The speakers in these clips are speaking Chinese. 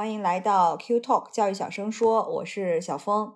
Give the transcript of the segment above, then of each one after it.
欢迎来到 Q Talk 教育小声说，我是小峰。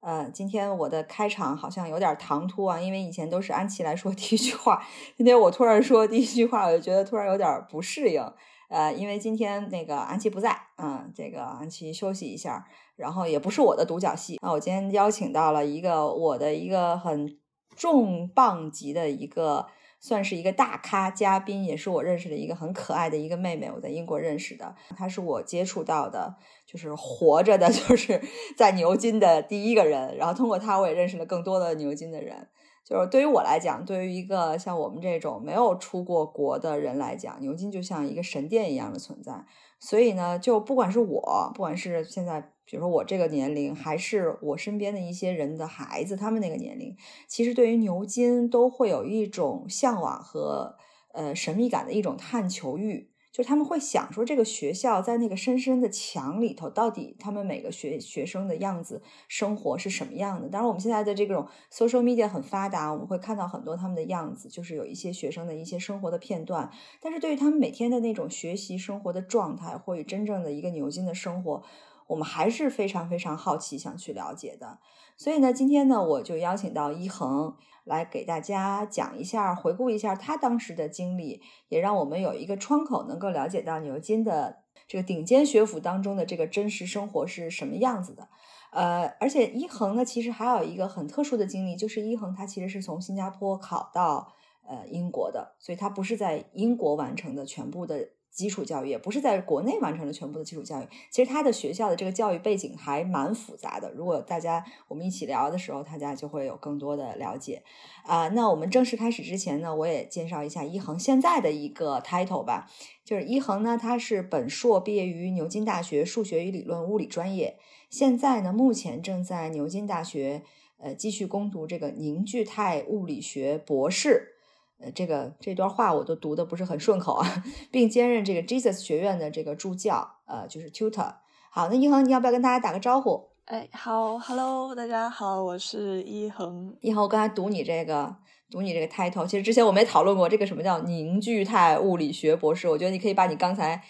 呃，今天我的开场好像有点唐突啊，因为以前都是安琪来说第一句话，今天我突然说第一句话，我就觉得突然有点不适应。呃，因为今天那个安琪不在，嗯，这个安琪休息一下，然后也不是我的独角戏那，我今天邀请到了一个我的一个很重磅级的一个。算是一个大咖嘉宾，也是我认识的一个很可爱的一个妹妹，我在英国认识的，她是我接触到的，就是活着的，就是在牛津的第一个人。然后通过她，我也认识了更多的牛津的人。就是对于我来讲，对于一个像我们这种没有出过国的人来讲，牛津就像一个神殿一样的存在。所以呢，就不管是我，不管是现在，比如说我这个年龄，还是我身边的一些人的孩子，他们那个年龄，其实对于牛津都会有一种向往和呃神秘感的一种探求欲。就他们会想说，这个学校在那个深深的墙里头，到底他们每个学学生的样子、生活是什么样的？当然，我们现在的这种 social media 很发达，我们会看到很多他们的样子，就是有一些学生的一些生活的片段。但是对于他们每天的那种学习生活的状态，或者真正的一个牛津的生活，我们还是非常非常好奇，想去了解的。所以呢，今天呢，我就邀请到一恒。来给大家讲一下，回顾一下他当时的经历，也让我们有一个窗口，能够了解到牛津的这个顶尖学府当中的这个真实生活是什么样子的。呃，而且一恒呢，其实还有一个很特殊的经历，就是一恒他其实是从新加坡考到呃英国的，所以他不是在英国完成的全部的。基础教育也不是在国内完成了全部的基础教育，其实他的学校的这个教育背景还蛮复杂的。如果大家我们一起聊的时候，大家就会有更多的了解啊。那我们正式开始之前呢，我也介绍一下一恒现在的一个 title 吧，就是一恒呢，他是本硕毕业于牛津大学数学与理论物理专业，现在呢目前正在牛津大学呃继续攻读这个凝聚态物理学博士。呃，这个这段话我都读的不是很顺口啊，并兼任这个 Jesus 学院的这个助教，呃，就是 tutor。好，那一恒，你要不要跟大家打个招呼？哎，好，Hello，大家好，我是一恒。一恒，我刚才读你这个，读你这个 title，其实之前我们也讨论过这个什么叫凝聚态物理学博士。我觉得你可以把你刚才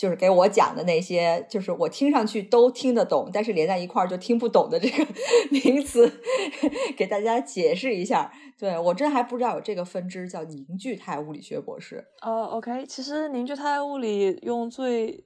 就是给我讲的那些，就是我听上去都听得懂，但是连在一块儿就听不懂的这个 名词，给大家解释一下。对我真还不知道有这个分支叫凝聚态物理学博士。哦，OK，其实凝聚态物理用最，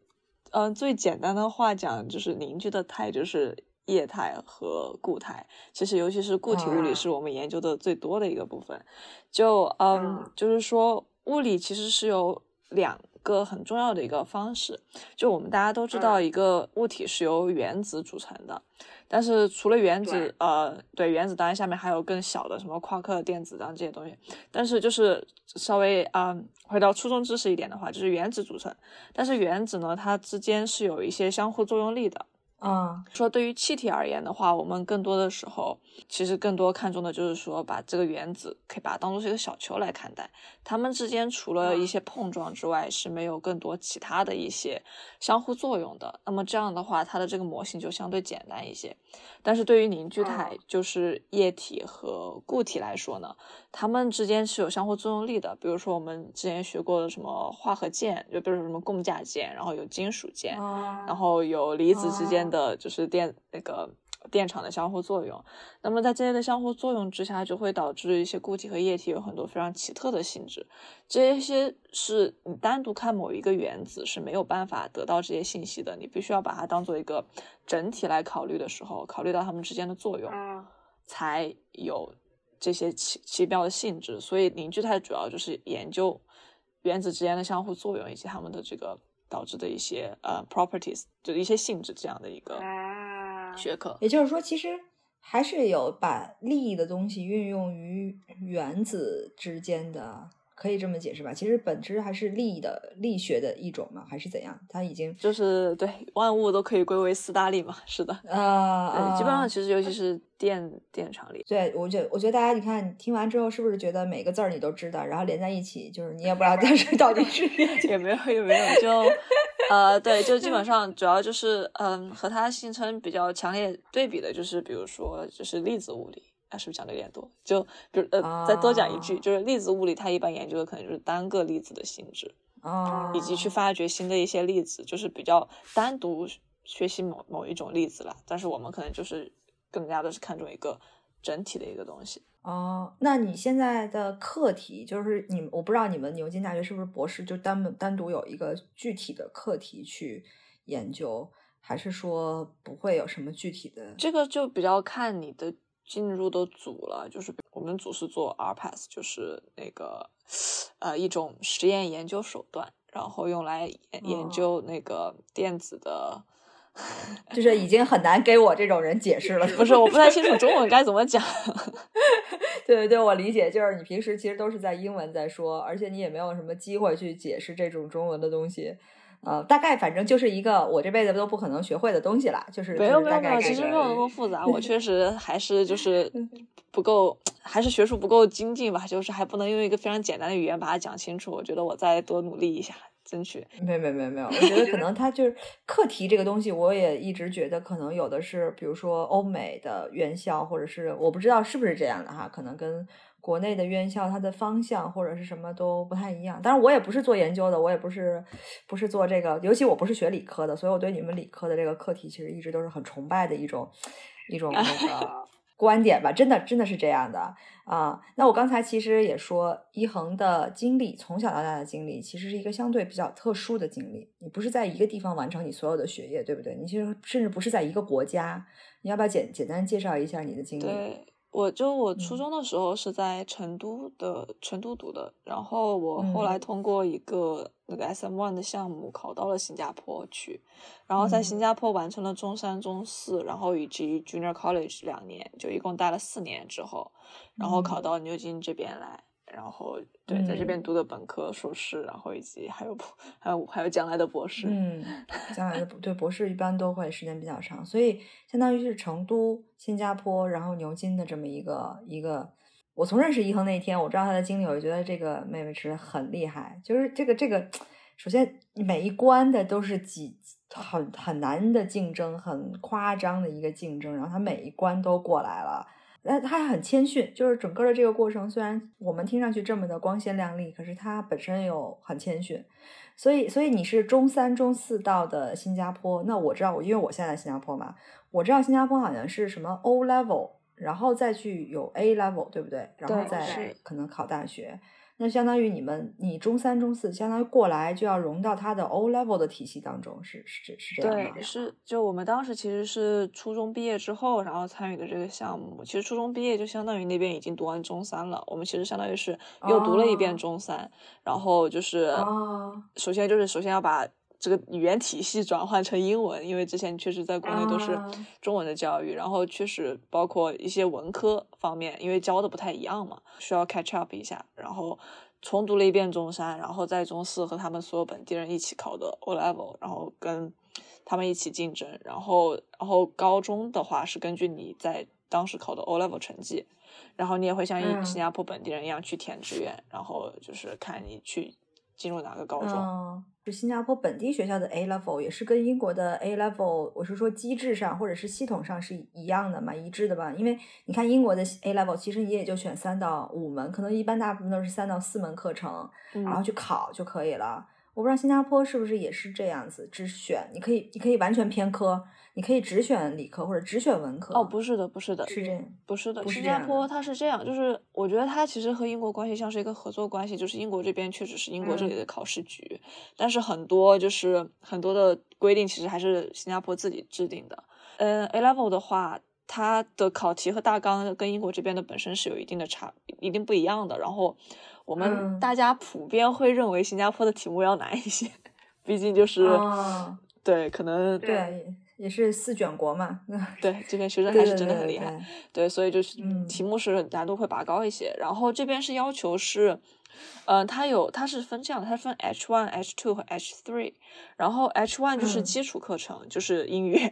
嗯，最简单的话讲，就是凝聚的态就是液态和固态。其实尤其是固体物理是我们研究的最多的一个部分。就嗯，就是说物理其实是有两个很重要的一个方式。就我们大家都知道，一个物体是由原子组成的。但是除了原子，呃，对原子，当然下面还有更小的什么夸克电子，当然这些东西。但是就是稍微啊，回到初中知识一点的话，就是原子组成。但是原子呢，它之间是有一些相互作用力的。啊，说对于气体而言的话，我们更多的时候其实更多看重的就是说，把这个原子可以把它当做是一个小球来看待，它们之间除了一些碰撞之外，是没有更多其他的一些相互作用的。那么这样的话，它的这个模型就相对简单一些。但是对于凝聚态，就是液体和固体来说呢，它们之间是有相互作用力的。比如说我们之前学过的什么化合键，就比如说什么共价键，然后有金属键，然后有离子之间的就是电那个电场的相互作用。那么在这些的相互作用之下，就会导致一些固体和液体有很多非常奇特的性质。这些是你单独看某一个原子是没有办法得到这些信息的，你必须要把它当做一个整体来考虑的时候，考虑到它们之间的作用，才有这些奇奇妙的性质。所以凝聚态主要就是研究原子之间的相互作用以及它们的这个导致的一些呃 properties，就一些性质这样的一个学科。也就是说，其实。还是有把利益的东西运用于原子之间的可以这么解释吧？其实本质还是力的力学的一种嘛，还是怎样？它已经就是对万物都可以归为四大力嘛，是的，啊、对，基本上其实尤其是电电场力，对，我觉得我觉得大家你看你听完之后，是不是觉得每个字儿你都知道，然后连在一起，就是你也不知道 它是到底是 也没有也没有，就呃对，就基本上主要就是嗯和它形成比较强烈对比的，就是比如说就是粒子物理。啊，是不是讲的有点多？就比如呃，再多讲一句，啊就是粒子物理，它一般研究的可能就是单个粒子的性质，啊，以及去发掘新的一些粒子，就是比较单独学习某某一种粒子了。但是我们可能就是更加的是看重一个整体的一个东西。哦，那你现在的课题就是你，我不知道你们牛津大学是不是博士就单门单独有一个具体的课题去研究，还是说不会有什么具体的？这个就比较看你的进入的组了，就是我们组是做 RPAS，就是那个呃一种实验研究手段，然后用来研研哦究那个电子的。就是已经很难给我这种人解释了。不是，我不太清楚中文该怎么讲。对对对，我理解，就是你平时其实都是在英文在说，而且你也没有什么机会去解释这种中文的东西。呃，大概反正就是一个我这辈子都不可能学会的东西啦，就是没有没有没有，其实没有那么么复杂。我确实还是就是不够，还是学术不够精进吧，就是还不能用一个非常简单的语言把它讲清楚。我觉得我再多努力一下，争取。没没没没有，我觉得可能它就是课题这个东西，我也一直觉得可能有的是，比如说欧美的院校，或者是我不知道是不是这样的哈，可能跟国内的院校它的方向或者是什么都不太一样。当然，我也不是做研究的，我也不是不是做这个，尤其我不是学理科的，所以我对你们理科的这个课题其实一直都是很崇拜的一种一种那个 观点吧，真的真的是这样的啊。那我刚才其实也说，一恒的经历，从小到大的经历，其实是一个相对比较特殊的经历。你不是在一个地方完成你所有的学业，对不对？你其实甚至不是在一个国家。你要不要简简单介绍一下你的经历？对，我就我初嗯。中的时候是在成都的成都读的，然后我后来嗯通过一个那个 SM One 的项目考到了新加坡去，然后在新嗯。加坡完成了中三、中四，然后以及 Junior College 两年，就一共待了四年之后，然后考嗯。到牛津这边来。然后对，在这边嗯读的本科、硕士，然后以及还有还有还有将来的博士。嗯，将来的对博士一般都会时间比较长，所以相当于是成都、新加坡，然后牛津的这么一个一个。我从认识一恒那一天，我知道他的经历，我就觉得这个妹妹其实很厉害。就是这个这个，首先每一关的都是几很很难的竞争，很夸张的一个竞争，然后他每一关都过来了。但他还很谦逊，就是整个的这个过程，虽然我们听上去这么的光鲜亮丽，可是他本身又很谦逊。所以，所以你是中三、中四到的新加坡。那我知道，我因为我现在在新加坡嘛，我知道新加坡好像是什么 O level，然后再去有 A level，对不对？然后再是可能考大学。那相当于你们，你中三、中四，相当于过来就要融到他的 O level 的体系当中，是是是这样吗对，？是就我们当时其实是初中毕业之后，然后参与的这个项目。其实初中毕业就相当于那边已经读完中三了，我们其实相当于是又读了一遍哦中三，然后就是哦首先就是首先要把这个语言体系转换成英文，因为之前确实在国内都是啊中文的教育，然后确实包括一些文科方面，因为教的不太一样嘛，需要 catch up 一下，然后。重读了一遍中山，然后在中四和他们所有本地人一起考的 O level，然后跟他们一起竞争，然后然后高中的话是根据你在当时考的 O level 成绩，然后你也会像新加坡本地人一样去填志愿，然后就是看你去进入哪个高中。嗯，是新加坡本地学校的 A level 也是跟英国的 A level，我是说机制上或者是系统上是一样的嘛，一致的吧？因为你看英国的 A level，其实你也就选三到五门，可能一般大部分都是三到四门课程，嗯然后去考就可以了。我不知道新加坡是不是也是这样子，只选你可以你可以完全偏科，你可以只选理科或者只选文科。哦，不是的，不是的，是这样。不是的，新加坡它是这样，就是我觉得它其实和英国关系像是一个合作关系，就是英国这边确实是英国这里嗯的考试局，但是很多就是很多的规定其实还是新加坡自己制定的。嗯，A level 的话，它的考题和大纲跟英国这边的本身是有一定的差，一定不一样的。然后我们嗯大家普遍会认为新加坡的题目要难一些，毕竟就是、哦对，可能对，也是四卷国嘛。对这边学生还是真的很厉害。对对，所以就是嗯题目是难度会拔高一些。然后这边是要求是嗯，它有它是分这样，它分 H one、H two 和 H three。然后 H one 就是嗯基础课程，就是英语，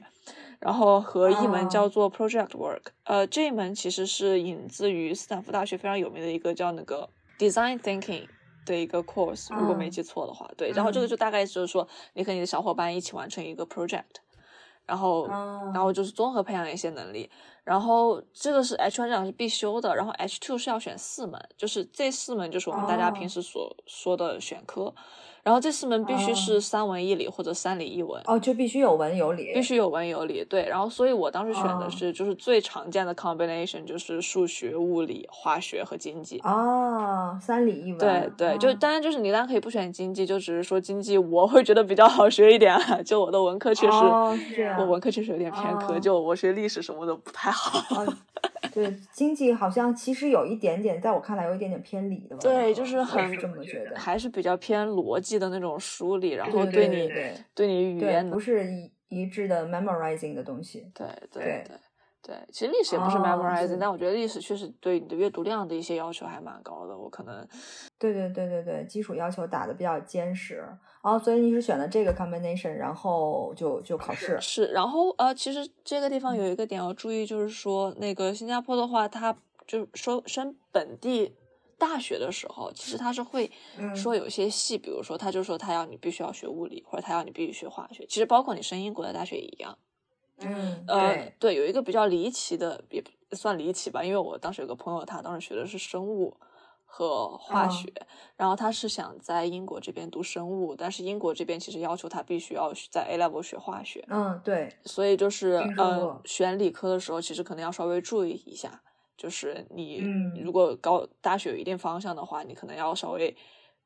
然后和一门哦叫做 Project Work。呃，这一门其实是引自于斯坦福大学非常有名的一个叫那个 Design Thinking 的一个 course，如果没嗯记错的话，对。然后这个嗯就大概就是说，你和你的小伙伴一起完成一个 project。然后，哦然后就是综合培养一些能力，然后这个是 H one 这样是必修的，然后 H two 是要选四门，就是这四门就是我们大家哦平时所说的选科，然后这四门必须哦是三文一理或者三理一文，哦，就必须有文有理，必须有文有理。对，然后所以我当时选的哦是就是最常见的 combination 就是数学、物理、化学和经济。哦，三理一文，对对，就哦当然就是你当然可以不选经济，就只是说经济我会觉得比较好学一点啊，就我的文科确实，我文科确实有点偏科，哦就我学历史什么的不太好。哦，对，经济好像其实有一点点，在我看来有一点点偏理的吧，对，就是我很是这么觉得，还是比较偏逻辑的那种梳理，然后对对你对对对你语，言不是一一致的 memorizing 的东西，对对对对对，其实历史也不是哦 memorizing，、对但我觉得历史确实对你的阅读量的一些要求还蛮高的。我可能对对对对对，基础要求打的比较坚实，哦，所以你是选了这个 combination，然后就就考试，是，然后呃，其实这个地方有一个点要注意，就是说那个新加坡的话，它就说升本地大学的时候，其实它是会嗯说有些系，比如说他就说他要你必须要学物理，或者他要你必须学化学，其实包括你升英国的大学也一样。嗯，呃对，，有一个比较离奇的，也算离奇吧，因为我当时有个朋友，他当时学的是生物和化嗯。学，然后他是想在英国这边读生物，但是英国这边其实要求他必须要在 A level 学化学，嗯，对，所以就是呃，选理科的时候，其实可能要稍微注意一下，就是你嗯。如果高大学有一定方向的话，你可能要稍微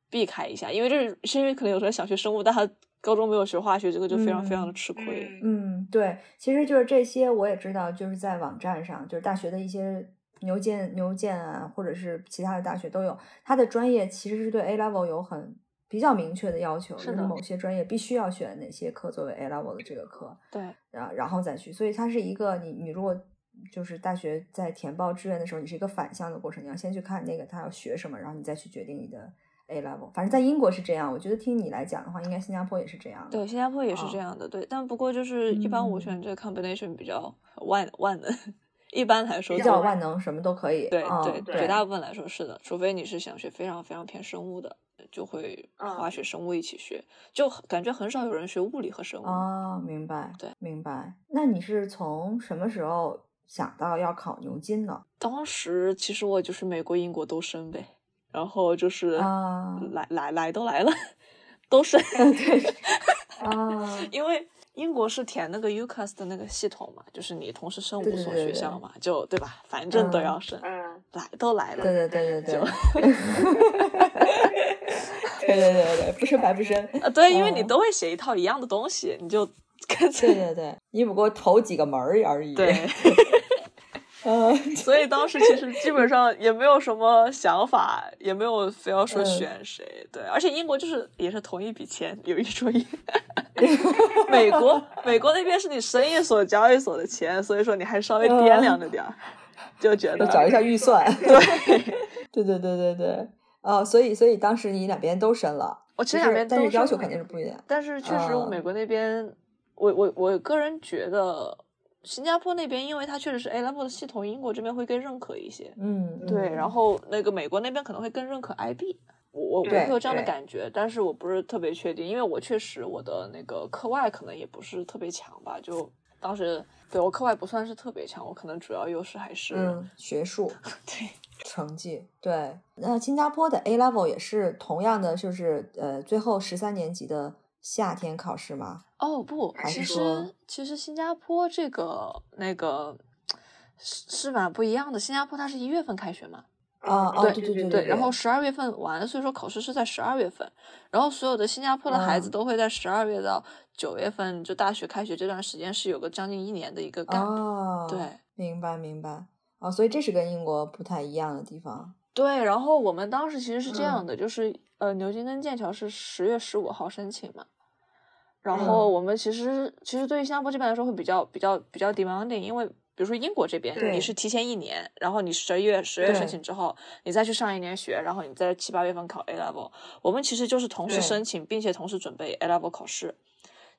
避开一下，因为就是是因为可能有时候想学生物，但他高中没有学化学，这个就非常非常的吃亏。嗯，对，其实就是这些，我也知道，就是在网站上，就是大学的一些牛剑、牛剑啊，或者是其他的大学都有，它的专业其实是对 A level 有很比较明确的要求，是的就是某些专业必须要选哪些课作为 A level 的这个课，对，然然后再去，所以它是一个你你如果就是大学在填报志愿的时候，你是一个反向的过程，你要先去看那个他要学什么，然后你再去决定你的 A level。反正在英国是这样，我觉得听你来讲的话，应该新加坡也是这样的。对，新加坡也是哦这样的，对，但不过就是一般我嗯选这个 combination 比较万万能，一般来说比较万能，什么都可以。对嗯对，对，绝大部分来说是的，除非你是想学非常非常偏生物的，就会嗯化学、生物一起学，就感觉很少有人学物理和生物。哦，明白，对，明白。那你是从什么时候想到要考牛津呢？当时其实我就是美国、英国都升呗，然后就是啊来来来都来了，都是。对 啊，因为英国是填那个 UCAS 的那个系统嘛，就是你同时升五所对对对学校嘛，就对吧？反正都嗯要升，嗯，来都来了，对对对对对就。对对对对，不升白不升。啊，对，因为你嗯都会写一套一样的东西，你就干脆对对对，你不过投几个门儿而已。对，嗯，所以当时其实基本上也没有什么想法，也没有非要说嗯选谁。对，而且英国就是也是同一笔钱，有一说一。美国美国那边是你生意所、交易所的钱，所以说你还稍微掂量着点儿，就觉得找一下预算。对。对对对对对，哦，所以所以当时你两边都申了，我其实两边都是但是要求肯定是不一样。但是确实，美国那边，我我我个人觉得，新加坡那边，因为它确实是 A level 的系统，英国这边会更认可一些。嗯，对，嗯然后那个美国那边可能会更认可 IB，我我我会有这样的感觉，但是我不是特别确定，因为我确实我的那个课外可能也不是特别强吧，就当时对我课外不算是特别强，我可能主要优势还是、嗯，学术 对 成绩对。那新加坡的 A level 也是同样的，就是呃最后十三年级的夏天考试吗？哦不，其实其实新加坡这个那个是是蛮不一样的，新加坡它是一月份开学嘛。啊哦，对对对对，然后十二月份完，所以说考试是在十二月份，然后所有的新加坡的孩子嗯都会在十二月到九月份，就大学开学这段时间是有个将近一年的一个 gap。哦，对，明白明白。哦，所以这是跟英国不太一样的地方。对，然后我们当时其实是这样嗯的，就是呃，牛津跟剑桥是十月十五号申请嘛，然后嗯我们其实其实对于新加坡这边来说会比较比较比较 demanding，因为比如说英国这边，你是提前一年，然后你十一月十月申请之后，你再去上一年学，然后你在七八月份考 A level。我们其实就是同时申请，并且同时准备 A level 考试。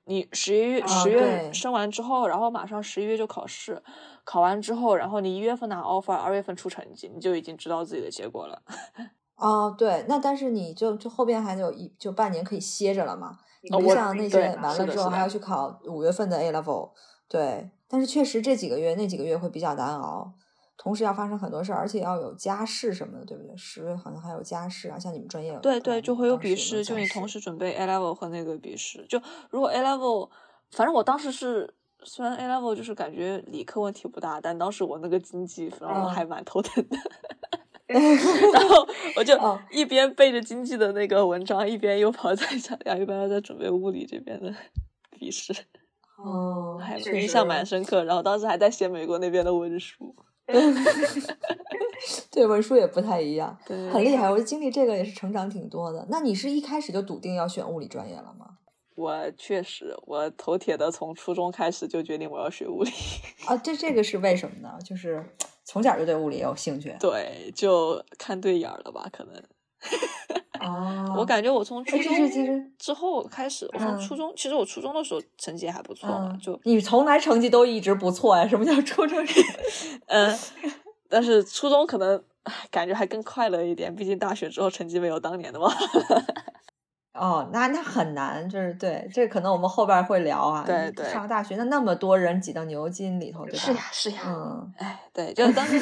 你十一月啊十月对升完之后，然后马上十一月就考试，考完之后，然后你一月份拿 offer，二月份出成绩，你就已经知道自己的结果了。哦，对，那但是你就就后边还有一就半年可以歇着了嘛？你不像那些完了之后还要去考五月份的 A level，对。但是确实这几个月那几个月会比较难熬，同时要发生很多事儿，而且要有家试什么的，对不对？十月好像还有家试啊，像你们专业对对，嗯就会有笔试，就你同时准备 A level 和那个笔试。就如果 A level，反正我当时是，虽然 A level 就是感觉理科问题不大，但当时我那个经济让我嗯还蛮头疼的。然后我就哦一边背着经济的那个文章，一边又跑在家里，一边又在准备物理这边的笔试，哦，还印象蛮深刻。然后当时还在写美国那边的文书 对文书也不太一样，对，很厉害。我经历这个也是成长挺多的。那你是一开始就笃定要选物理专业了吗？我确实，我头铁的从初中开始就决定我要学物理。啊，这这个是为什么呢？就是从小就对物理有兴趣。对，就看对眼儿了吧？可能 哦，我感觉我从初中是其实之后开始，我从嗯初中，其实我初中的时候成绩还不错嘛，嗯，就你从来成绩都一直不错呀？什么叫初中？嗯，但是初中可能感觉还更快乐一点，毕竟大学之后成绩没有当年的嘛。哦，那那很难，就是对，这可能我们后边会聊啊。对对上大学那那么多人挤到牛津里头，对吧？是呀，是呀，嗯，哎，对，就当时，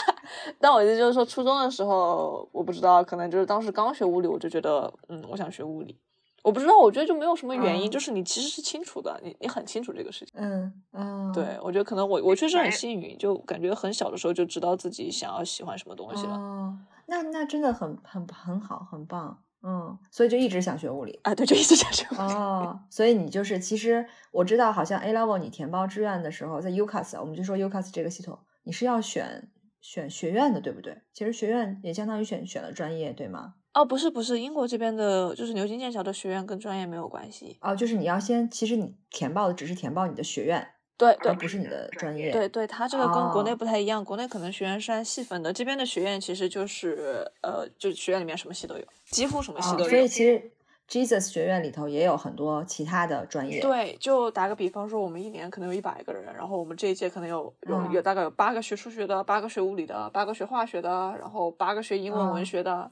但我意思就是说，初中的时候，我不知道，可能就是当时刚学物理，我就觉得，嗯，我想学物理。我不知道，我觉得就没有什么原因，嗯就是你其实是清楚的，你你很清楚这个事情。嗯嗯，对，我觉得可能我我确实很幸运，就感觉很小的时候就知道自己想要喜欢什么东西了。哦，那那真的很很很好，很棒。嗯，所以就一直想学物理。啊，对，就一直想学物理。哦，所以你就是，其实我知道，好像 A level 你填报志愿的时候，在 UCAS，我们就说 UCAS 这个系统，你是要选选学院的，对不对？其实学院也相当于选选了专业，对吗？哦，不是不是，英国这边的就是牛津剑桥的学院跟专业没有关系。哦，就是你要先，其实你填报的只是填报你的学院，对对不是你的专业。对对，它这个跟国内哦不太一样，国内可能学院是按细分的，这边的学院其实就是呃，就是学院里面什么系都有，几乎什么系哦，都有。所以其实 Jesus 学院里头也有很多其他的专业。，对，就打个比方说，我们一年可能有一百个人，然后我们这一届可能有有嗯有大概有八个学数学的，八个学物理的，八个学化学的，然后八个学英文文嗯学的，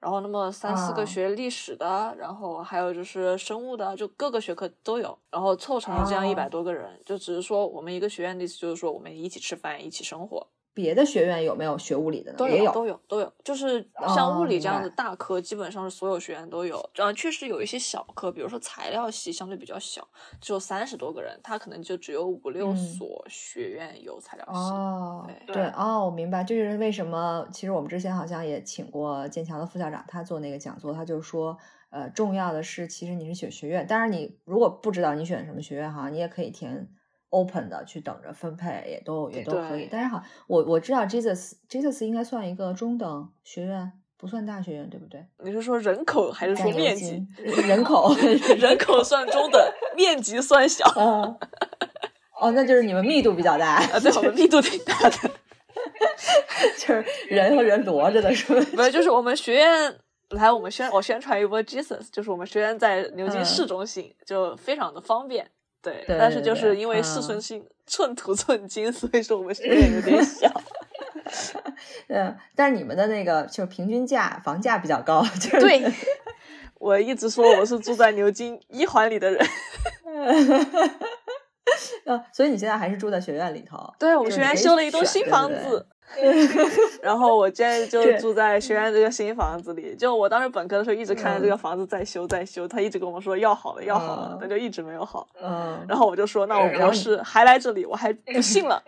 然后那么三四个啊。学历史的，然后还有就是生物的，就各个学科都有，然后凑成了这样一百哦多个人，就只是说我们一个学院的意思就是说我们一起吃饭，一起生活，别的学院有没有学物理的呢？都也有都有都有，就是像哦物理这样的大科，基本上是所有学院都有。啊，确实有一些小科，比如说材料系相对比较小，只有三十多个人，它可能就只有五六嗯所学院有材料系。哦，对对哦，我明白，这就是为什么。其实我们之前好像也请过剑桥的副校长，他做那个讲座，他就说，呃，重要的是，其实你是选学院，当然你如果不知道你选什么学院哈，你也可以填 open 的去等着分配，也都也都可以对。但是好，我我知道 Jesus Jesus 应该算一个中等学院，不算大学院，对不对？你是说人口还是说面积？人口 人口算中等，面积算小。啊。哦，那就是你们密度比较大，啊，对，我们密度挺大的。就是人和人摞着的，是吧？不是，就是我们学院来，我们宣我宣传一波 Jesus，就是我们学院在牛津嗯市中心，就非常的方便。对，对但是就是因为市嗯中心寸土寸金，所以说我们学院有点小。嗯，但是你们的那个就是平均价房价比较高，就是对，我一直说我是住在牛津一环里的人。呃，所以你现在还是住在学院里头。对，我们学院修了一栋新房子。然后我现在就住在学院这个新房子里。就我当时本科的时候，一直看着这个嗯房子在修在修，他一直跟我说要好了要好了嗯，但就一直没有好。嗯，然后我就说，那我博士还来这里，我还不信了。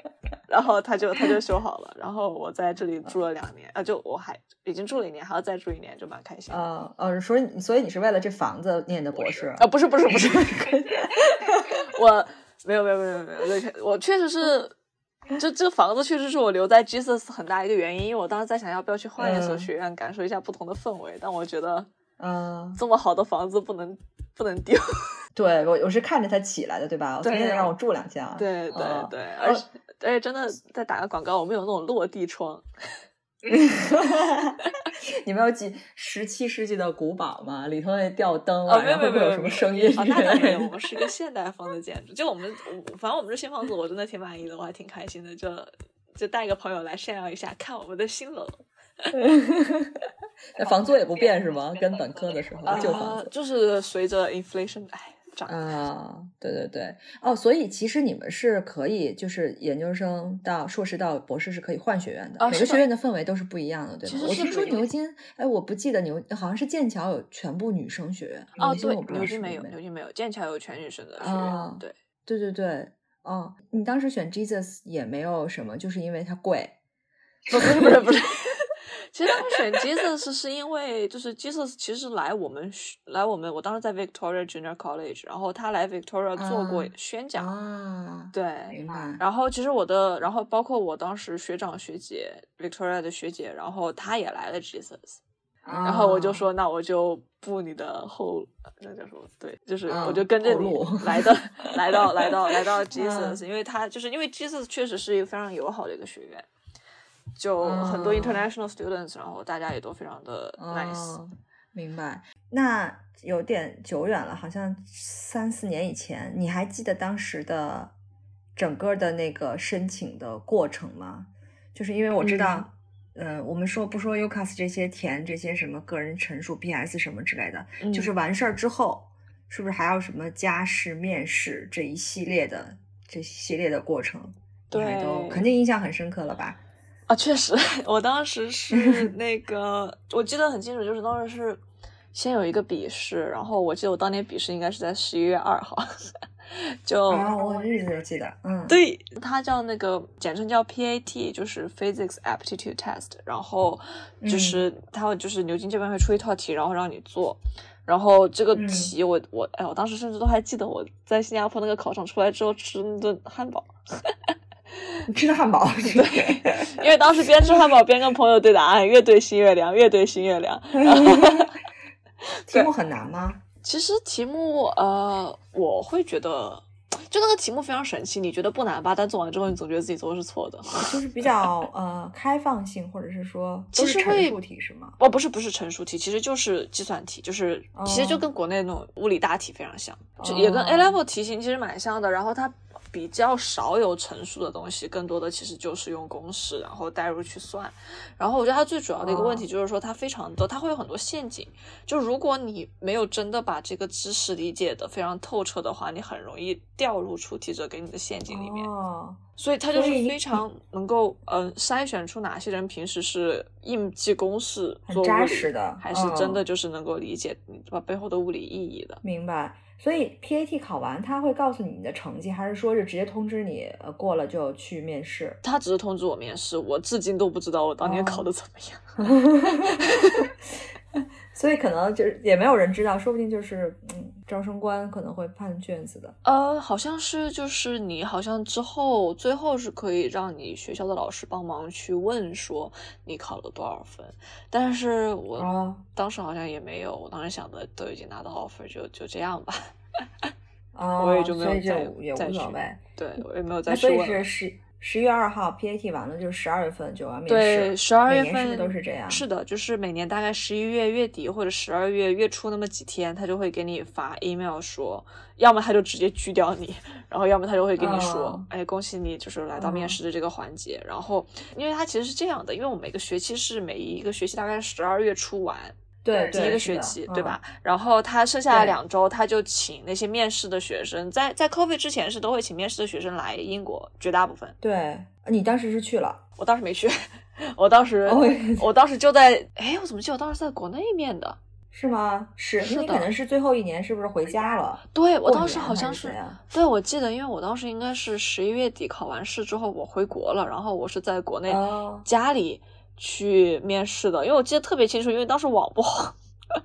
然后他就他就修好了，然后我在这里住了两年，啊，就我还已经住了一年，还要再住一年，就蛮开心啊。啊呃，所以所以你是为了这房子念的博士啊，不是不是不是，我没有没有没有没有没有，我确实是，就这个房子确实是我留在 Jesus 很大一个原因，因为我当时在想要不要去换一所嗯学院，感受一下不同的氛围，但我觉得嗯，这么好的房子不能不能丢。对我我是看着它起来的，对吧？我天天让我住两下。对对嗯对，而且而且真的再打个广告，我们有那种落地窗。你们有几十七世纪的古堡吗？里头那吊灯啊，啊，没有没有没有然后会不会有什么声音？啊，那倒没有，我们是一个现代风的建筑。就我们，我反正我们这新房子，我真的挺满意的，我还挺开心的。就就带个朋友来炫耀一下，看我们的新楼。那房租也不变是吗？跟本科的时候旧房就是随着 inflation 哎涨。啊，对对对，哦，所以其实你们是可以，就是研究生到硕士到博士是可以换学院的，每个学院的氛围都是不一样的，对？吧我听说牛津，哎，我不记得牛，好像是剑桥有全部女生学院，哦，对牛津没有，牛津没有，剑桥有全女生的学啊院。对，对对对，哦，你当时选 Jesus 也没有什么，就是因为它贵，不不是不是不是。其实当时选 Jesus 是因为，就是 Jesus 其实来我们学来我们，我当时在 Victoria Junior College，然后他来 Victoria 做过啊宣讲，啊，对，明白，然后其实我的，然后包括我当时学长学姐 Victoria 的学姐，然后她也来了 Jesus，然后我就啊说，那我就步你的后，那叫什么？对，就是啊我就跟着你来的，来到来到来到 Jesus，因为他就是因为 Jesus 确实是一个非常友好的一个学院，就很多啊 international students，然后大家也都非常的 nice。哦，明白。那有点久远了，好像三四年以前。你还记得当时的整个的那个申请的过程吗？就是因为我知道，呃，我们说不说 UCAS 这些填这些什么个人陈述、PS 什么之类的，嗯就是完事儿之后，是不是还要什么加试、面试这一系列的这一系列的过程？你还都对肯定印象很深刻了吧？啊，确实，我当时是 那个，我记得很清楚，就是当时是先有一个笔试，然后我记得我当年笔试应该是在十一月二号，就、啊，我日子都记得，嗯，对，它叫那个简称叫 PAT，就是 Physics Aptitude Test，然后嗯。就是它会就是牛津这边会出一套题，然后让你做。然后这个嗯。题我我哎，我当时甚至都还记得我在新加坡那个考场出来之后吃那顿汉堡，你 吃的汉堡，对，因为当时边吃汉堡边跟朋友对答案，越对心越凉，越对心越凉。题目很难吗？其实题目呃，我会觉得就那个题目非常神奇，你觉得不难吧？但做完之后，你总觉得自己做的是错的。就是比较呃开放性，或者是说其实会陈述题是吗？哦，不是不是陈述题，其实就是计算题，就是其实就哦跟国内那种物理大题非常像，就也跟哦 A level 题型其实蛮像的。然后它比较少有陈述的东西，更多的其实就是用公式然后代入去算。然后我觉得它最主要的一个问题哦就是说，它非常的它会有很多陷阱。就如果你没有真的把这个知识理解的非常透彻的话，你很容易掉入出题者给你的陷阱里面。哦，所以他就是非常能够嗯、呃筛选出哪些人平时是硬记公式很扎做物理实的还是真的嗯就是能够理解你把背后的物理意义的。明白。所以 PAT 考完，他会告诉你你的成绩，还是说是直接通知你呃过了就去面试？他只是通知我面试，我至今都不知道我当年哦考的怎么样。所以可能就是也没有人知道，说不定就是嗯，招生官可能会判卷子的。呃，好像是就是你好像之后最后是可以让你学校的老师帮忙去问说你考了多少分，但是我哦当时好像也没有，我当时想的都已经拿到 offer，就就这样吧。哦，我也就没有再也再去无所谓。对我也没有再问所以。是十十一月二号 PAT 完了，就是十二月份就要面试。对，十二月份都是这样？是的，就是每年大概十一月月底或者十二月月初那么几天，他就会给你发 email 说，要么他就直接拒掉你，然后要么他就会跟你说，哦哎，恭喜你就是来到面哦试的这个环节。然后，因为他其实是这样的，因为我们每个学期是每一个学期大概十二月初完，对，第一个学期，对嗯吧？然后他剩下的两周，他就请那些面试的学生，在在 COVID 之前是都会请面试的学生来英国，绝大部分。对，你当时是去了，我当时没去，我当时、哦我当时就在，哎，我怎么记得我当时在国内面的？是吗？是，你可能是最后一年，是不是回家了？对我当时好像是是，对我记得，因为我当时应该是十一月底考完试之后，我回国了，然后我是在国内哦家里去面试的，因为我记得特别清楚，因为当时网不好，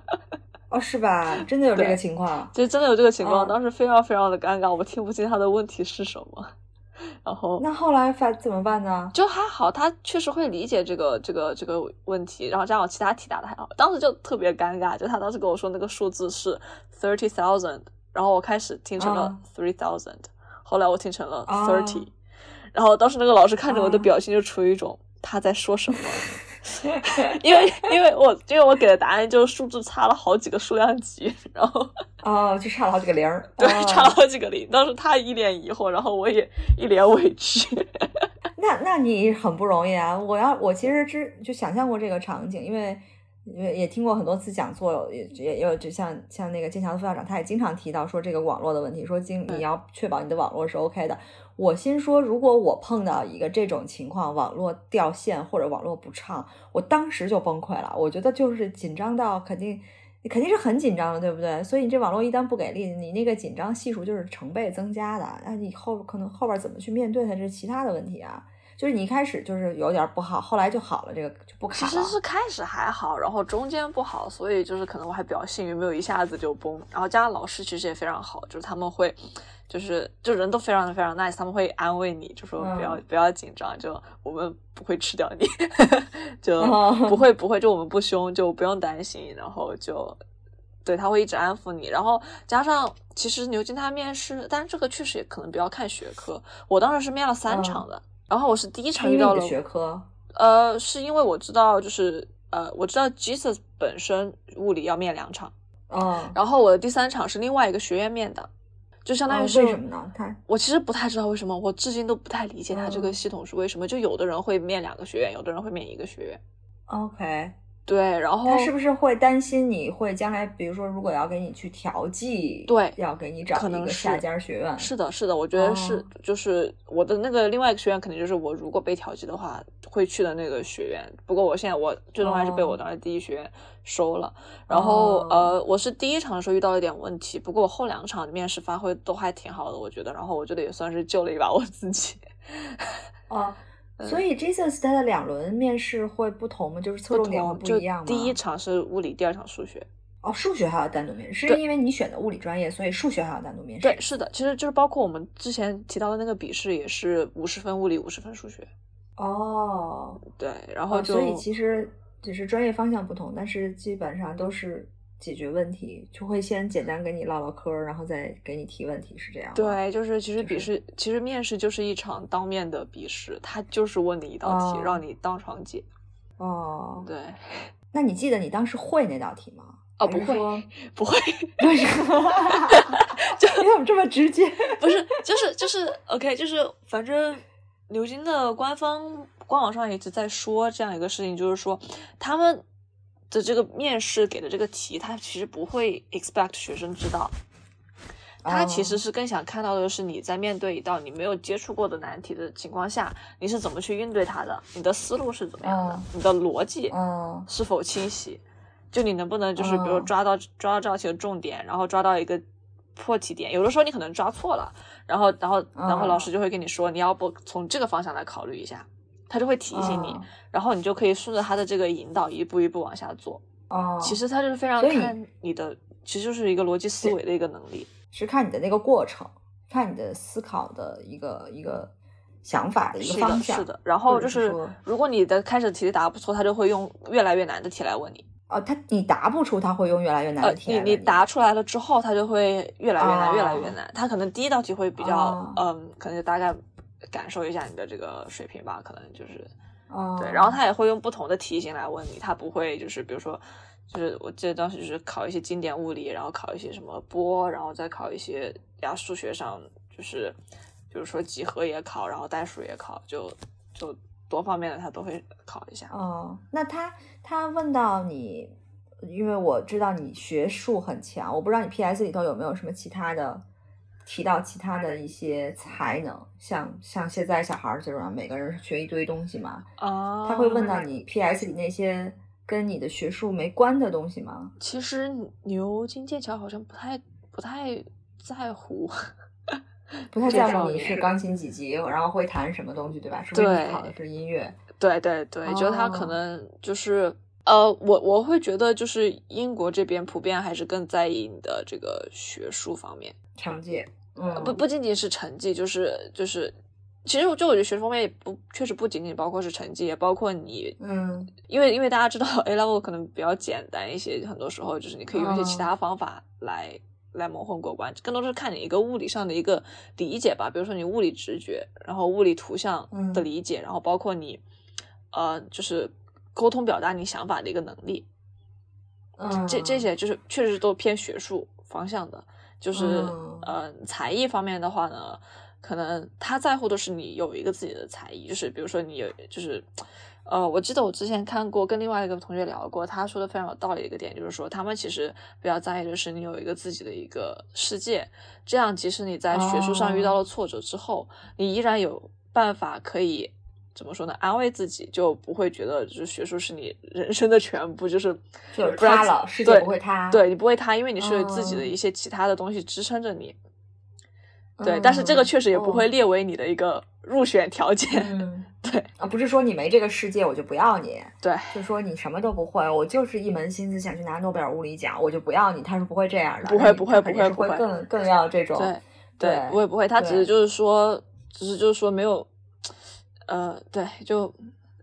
哦，是吧？真的有这个情况？就真的有这个情况，哦当时非常非常的尴尬，我听不清他的问题是什么，然后那后来反怎么办呢？就还好，他确实会理解这个这个这个问题，然后加上其他题答的还好，当时就特别尴尬，就他当时跟我说那个数字是 thirty thousand 然后我开始听成了啊 three thousand，、后来我听成了啊 thirty，、然后当时那个老师看着我的啊表情就处于一种他在说什么，因为因为我因为我给的答案就是数字差了好几个数量级，然后哦，就差了好几个零儿。对哦差了好几个零，当时他一脸疑惑，然后我也一脸委屈。那那你很不容易啊！我要我其实之就想象过这个场景，因为也也听过很多次讲座，也也也有就像像那个剑桥的副校长，他也经常提到说这个网络的问题，说经你要确保你的网络是 OK 的。我心说，如果我碰到一个这种情况，网络掉线或者网络不畅，我当时就崩溃了。我觉得就是紧张到肯定。你肯定是很紧张的，对不对？所以你这网络一旦不给力，你那个紧张系数就是成倍增加的。那你后可能后边怎么去面对它，这是其他的问题啊。就是你一开始就是有点不好，后来就好了，这个就不卡了。其实是开始还好，然后中间不好，所以就是可能我还比较幸运，没有一下子就崩。然后加上老师其实也非常好，就是他们会，就是就人都非常的非常 nice，他们会安慰你，就说不要、嗯。不要紧张，就我们不会吃掉你，就哦。不会不会，就我们不凶，就不用担心，然后就。对，他会一直安抚你，然后加上其实牛津他面试，但是这个确实也可能比较看学科。我当时是面了三嗯。场的，然后我是第一场遇到了学科？呃，是因为我知道，就是呃，我知道 Jesus 本身物理要面两场，嗯，然后我的第三场是另外一个学院面的，就相当于哦是、为什么呢？他我其实不太知道为什么，我至今都不太理解它这个嗯系统是为什么。就有的人会面两个学院，有的人会面一个学院。OK，对，然后他是不是会担心你会将来，比如说如果要给你去调剂，对要给你找一个下家学院，是的，是的，我觉得是，哦就是我的那个另外一个学院，肯定就是我如果被调剂的话会去的那个学院。不过我现在我最终还是被我哦当时第一学院收了。然后、哦呃，我是第一场的时候遇到了一点问题，不过我后两场面试发挥都还挺好的，我觉得。然后我觉得也算是救了一把我自己。哦。嗯所以 Jesus 他的两轮面试会不同吗？就是侧重点会不一样吗？第一场是物理，第二场数学。哦，数学还要单独面试，是因为你选的物理专业，所以数学还要单独面试。对，是的，其实就是包括我们之前提到的那个笔试，也是五十分物理，五十分数学。哦，对，然后哦，就、所以其实只是专业方向不同，但是基本上都是解决问题，就会先简单跟你唠唠嗑，然后再给你提问题，是这样吗？对，就是其实就是笔试，其实面试就是一场当面的笔试，他就是问你一道题，哦让你当场解。哦，对，那你记得你当时会那道题吗？哦不会不会，为什么？就你怎么这么直接？不是，就是就是 OK，就是反正牛津的官方官网上一直在说这样一个事情，就是说他们的这个面试给的这个题，他其实不会 expect 学生知道。他其实哦是更想看到的是你在面对一道你没有接触过的难题的情况下，你是怎么去应对它的，你的思路是怎么样的，嗯你的逻辑嗯是否清晰，就你能不能就是比如嗯抓到、抓到这道题的重点，然后抓到一个破题点。有的时候你可能抓错了，然后然后然后老嗯师就会跟你说，你要不从这个方向来考虑一下，他就会提醒你，嗯然后你就可以顺着他的这个引导一步一步往下做。哦，其实他就是非常看你的，其实就是一个逻辑思维的一个能力。是看你的那个过程，看你的思考的一个一个想法的一，个方向。是的。然后就是如果你的开始题答不错，他就会用越来越难的题来问你。哦，他你答不出，他会用越来越难呃的，题你来问你答出来了之后，他就会越来越难，哦越来越难。他可能第一道题会比较，哦嗯，可能就大概感受一下你的这个水平吧，可能就是哦，对。然后他也会用不同的题型来问你，他不会就是比如说，就是我记得当时就是考一些经典物理，然后考一些什么波，然后再考一些呀数学上就是，比如说几何也考，然后代数也考，就就多方面的他都会考一下。哦，那他他问到你，因为我知道你学术很强，我不知道你 PS 里头有没有什么其他的提到其他的一些才能，像像现在小孩儿这种，每个人学一堆东西嘛，哦他会问到你 PS 里那些跟你的学术没关的东西吗？其实牛津、剑桥好像不太不太在乎。不太在乎 你是钢琴几级，然后会弹什么东西，对吧？除非对你考的是音乐。对对对，就他可哦能就是呃，我我会觉得就是英国这边普遍还是更在意你的这个学术方面，成绩，嗯，不不仅仅是成绩，就是就是。其实我就我觉得学术方面也不确实不仅仅包括是成绩，也包括你，嗯因为因为大家知道 A level 可能比较简单一些，很多时候就是你可以用一些其嗯他方法来来蒙混过关，更多是看你一个物理上的一个理解吧。比如说你物理直觉，然后物理图像的理解，然后包括你呃，就是沟通表达你想法的一个能力。这这些就是确实都偏学术方向的。就是呃，才艺方面的话呢，可能他在乎的是你有一个自己的才艺，就是比如说你有，就是呃，我记得我之前看过跟另外一个同学聊过，他说的非常有道理的一个点，就是说他们其实比较在意的是你有一个自己的一个世界，这样即使你在学术上遇到了挫折之后，你依然有办法可以。怎么说呢？安慰自己就不会觉得就是学术是你人生的全部，就是就是塌了，世界不会塌。对你不会塌，因为你是有自己的一些其他的东西支撑着你。对，但是这个确实也不会列为你的一个入选条件。对啊，不是说你没这个世界我就不要你。对，就说你什么都不会，我就是一门心思想去拿诺贝尔物理奖，我就不要你。他是不会这样的，不会不会不会不会，更更要这种。对对，不会不会，他只是就是说，只是就是说没有。呃，对，就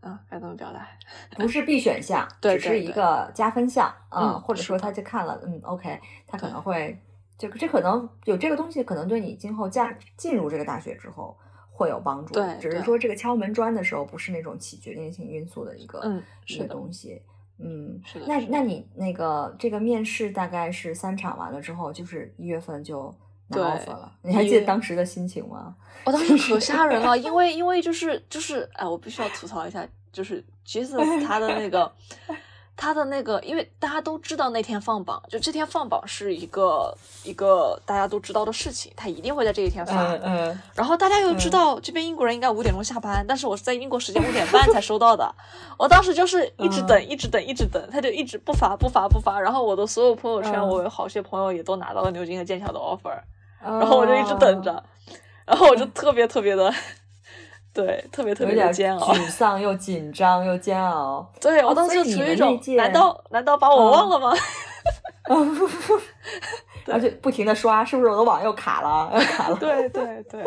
啊，该怎么表达？不是必选项，只是一个加分项啊，或者说他就看了，嗯，OK，他可能会，就这可能有这个东西，可能对你今后加进入这个大学之后会有帮助。对，只是说这个敲门砖的时候，不是那种起决定性因素的一个嗯一个东西。嗯，是的。那那你那个这个面试大概是三场完了之后，就是一月份就。对，你还记得当时的心情吗？我当时可吓人了，因为因为就是就是，哎，我必须要吐槽一下，就是 其实他的那个他的那个，因为大家都知道那天放榜，就这天放榜是一个一个大家都知道的事情，他一定会在这一天发。嗯。然后大家又知道这边英国人应该五点钟下班，但是我是在英国时间五点半才收到的，我当时就是 一直等，一直等，一直等，他就一直不发不发不发，然后我的所有朋友圈，我有好些朋友也都拿到了牛津和剑桥的 offer。然后我就一直等着，然后我就特别特别的，对，特别特别的煎熬，沮丧又紧张又煎熬。对我当时处于一种，难道难道把我忘了吗？而且不停的刷，是不是我的网又卡了？又卡了。对对对。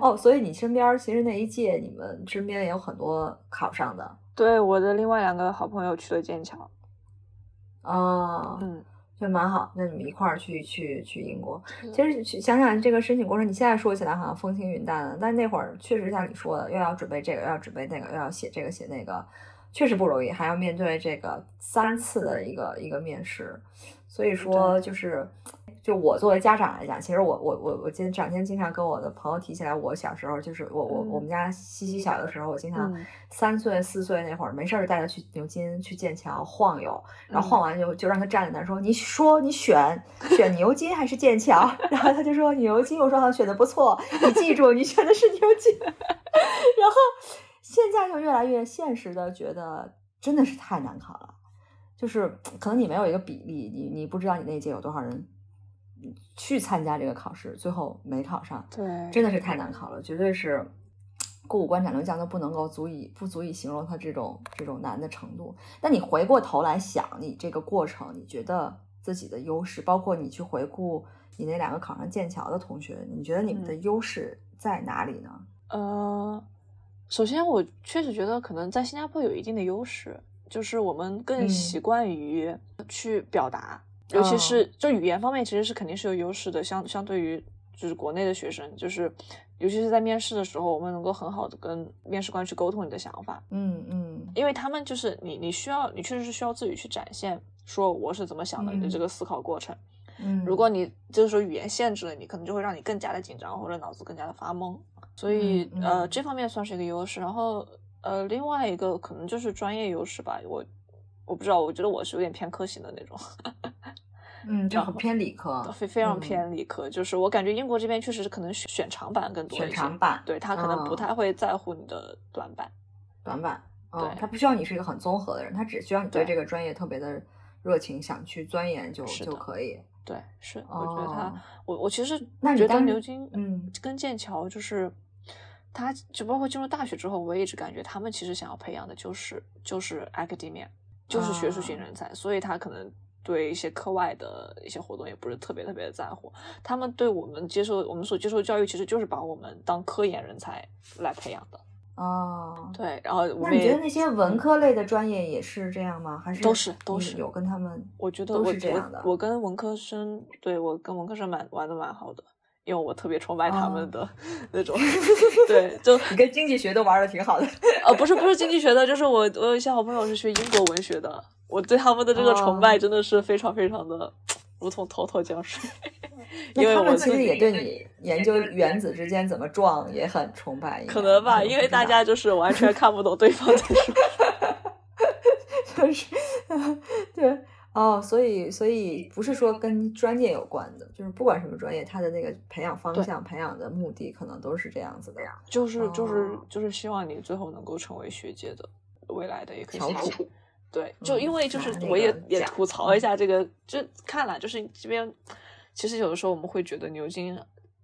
哦，所以你身边其实那一届你们身边也有很多考上的。对，我的另外两个好朋友去了剑桥。哦。嗯。就蛮好，那你们一块儿去去去英国。其实去想想这个申请过程，你现在说起来好像风轻云淡的，但那会儿确实像你说的，又要准备这个，又要准备那个，又要写这个写那个，确实不容易，还要面对这个三次的一个一个面试。所以说，就是。就我作为家长来讲，其实我我我我今这两天经常跟我的朋友提起来，我小时候就是我我我们家西西小的时候，我经常三岁四岁那会儿没事儿带他去牛津去剑桥晃悠，然后晃完就就让他站在那儿说，你说你选选牛津还是剑桥？然后他就说牛津，我说他选的不错，你记住你选的是牛津。然后现在就越来越现实的觉得真的是太难考了，就是可能你没有一个比例，你你不知道你那届有多少人。去参加这个考试，最后没考上，对，真的是太难考了，绝对是过五关斩六将都不能够足以不足以形容它这种这种难的程度。那你回过头来想，你这个过程，你觉得自己的优势，包括你去回顾你那两个考上剑桥的同学，你觉得你们的优势在哪里呢？呃，首先我确实觉得可能在新加坡有一定的优势，就是我们更习惯于去表达。尤其是就语言方面，其实是肯定是有优势的。相相对于就是国内的学生，就是尤其是在面试的时候，我们能够很好的跟面试官去沟通你的想法。嗯嗯，因为他们就是你，你需要你确实是需要自己去展现，说我是怎么想的，你的这个思考过程。嗯，如果你就是说语言限制了你，可能就会让你更加的紧张，或者脑子更加的发懵。所以呃，这方面算是一个优势。然后呃，另外一个可能就是专业优势吧。我我不知道，我觉得我是有点偏科型的那种。嗯，就很偏理科，非非常偏理科。就是我感觉英国这边确实是可能选长板更多一些，选长板，对他可能不太会在乎你的短板。短板，对他不需要你是一个很综合的人，他只需要你对这个专业特别的热情，想去钻研就就可以。对，是，我觉得他，我我其实那觉得牛津，嗯，跟剑桥就是，他就包括进入大学之后，我也一直感觉他们其实想要培养的就是就是 academia，就是学术型人才，所以他可能。对一些课外的一些活动也不是特别特别的在乎，他们对我们接受我们所接受的教育其实就是把我们当科研人才来培养的。哦，对，然后我那们觉得那些文科类的专业也是这样吗？还是都是都是有跟他们？我觉得都我是这样的我我跟文科生，对我跟文科生蛮玩的蛮好的，因为我特别崇拜他哦们的那种，对，就 你跟经济学都玩的挺好的。呃不是不是经济学的，就是我我有一些好朋友是学英国文学的，我对他们的这个崇拜哦真的是非常非常的如同滔滔江水，因为我其实也对你研究原子之间怎么撞也很崇拜，可能吧，因为大家就是完全看不懂对方在说。就是 对哦，所以所以不是说跟专业有关的，就是不管什么专业，它的那个培养方向、培养的目的可能都是这样子的呀。就是就是哦就是希望你最后能够成为学界的未来的一个翘翘楚。对，就嗯因为就是我也也吐槽一下这个，就看了就是这边，其实有的时候我们会觉得牛津、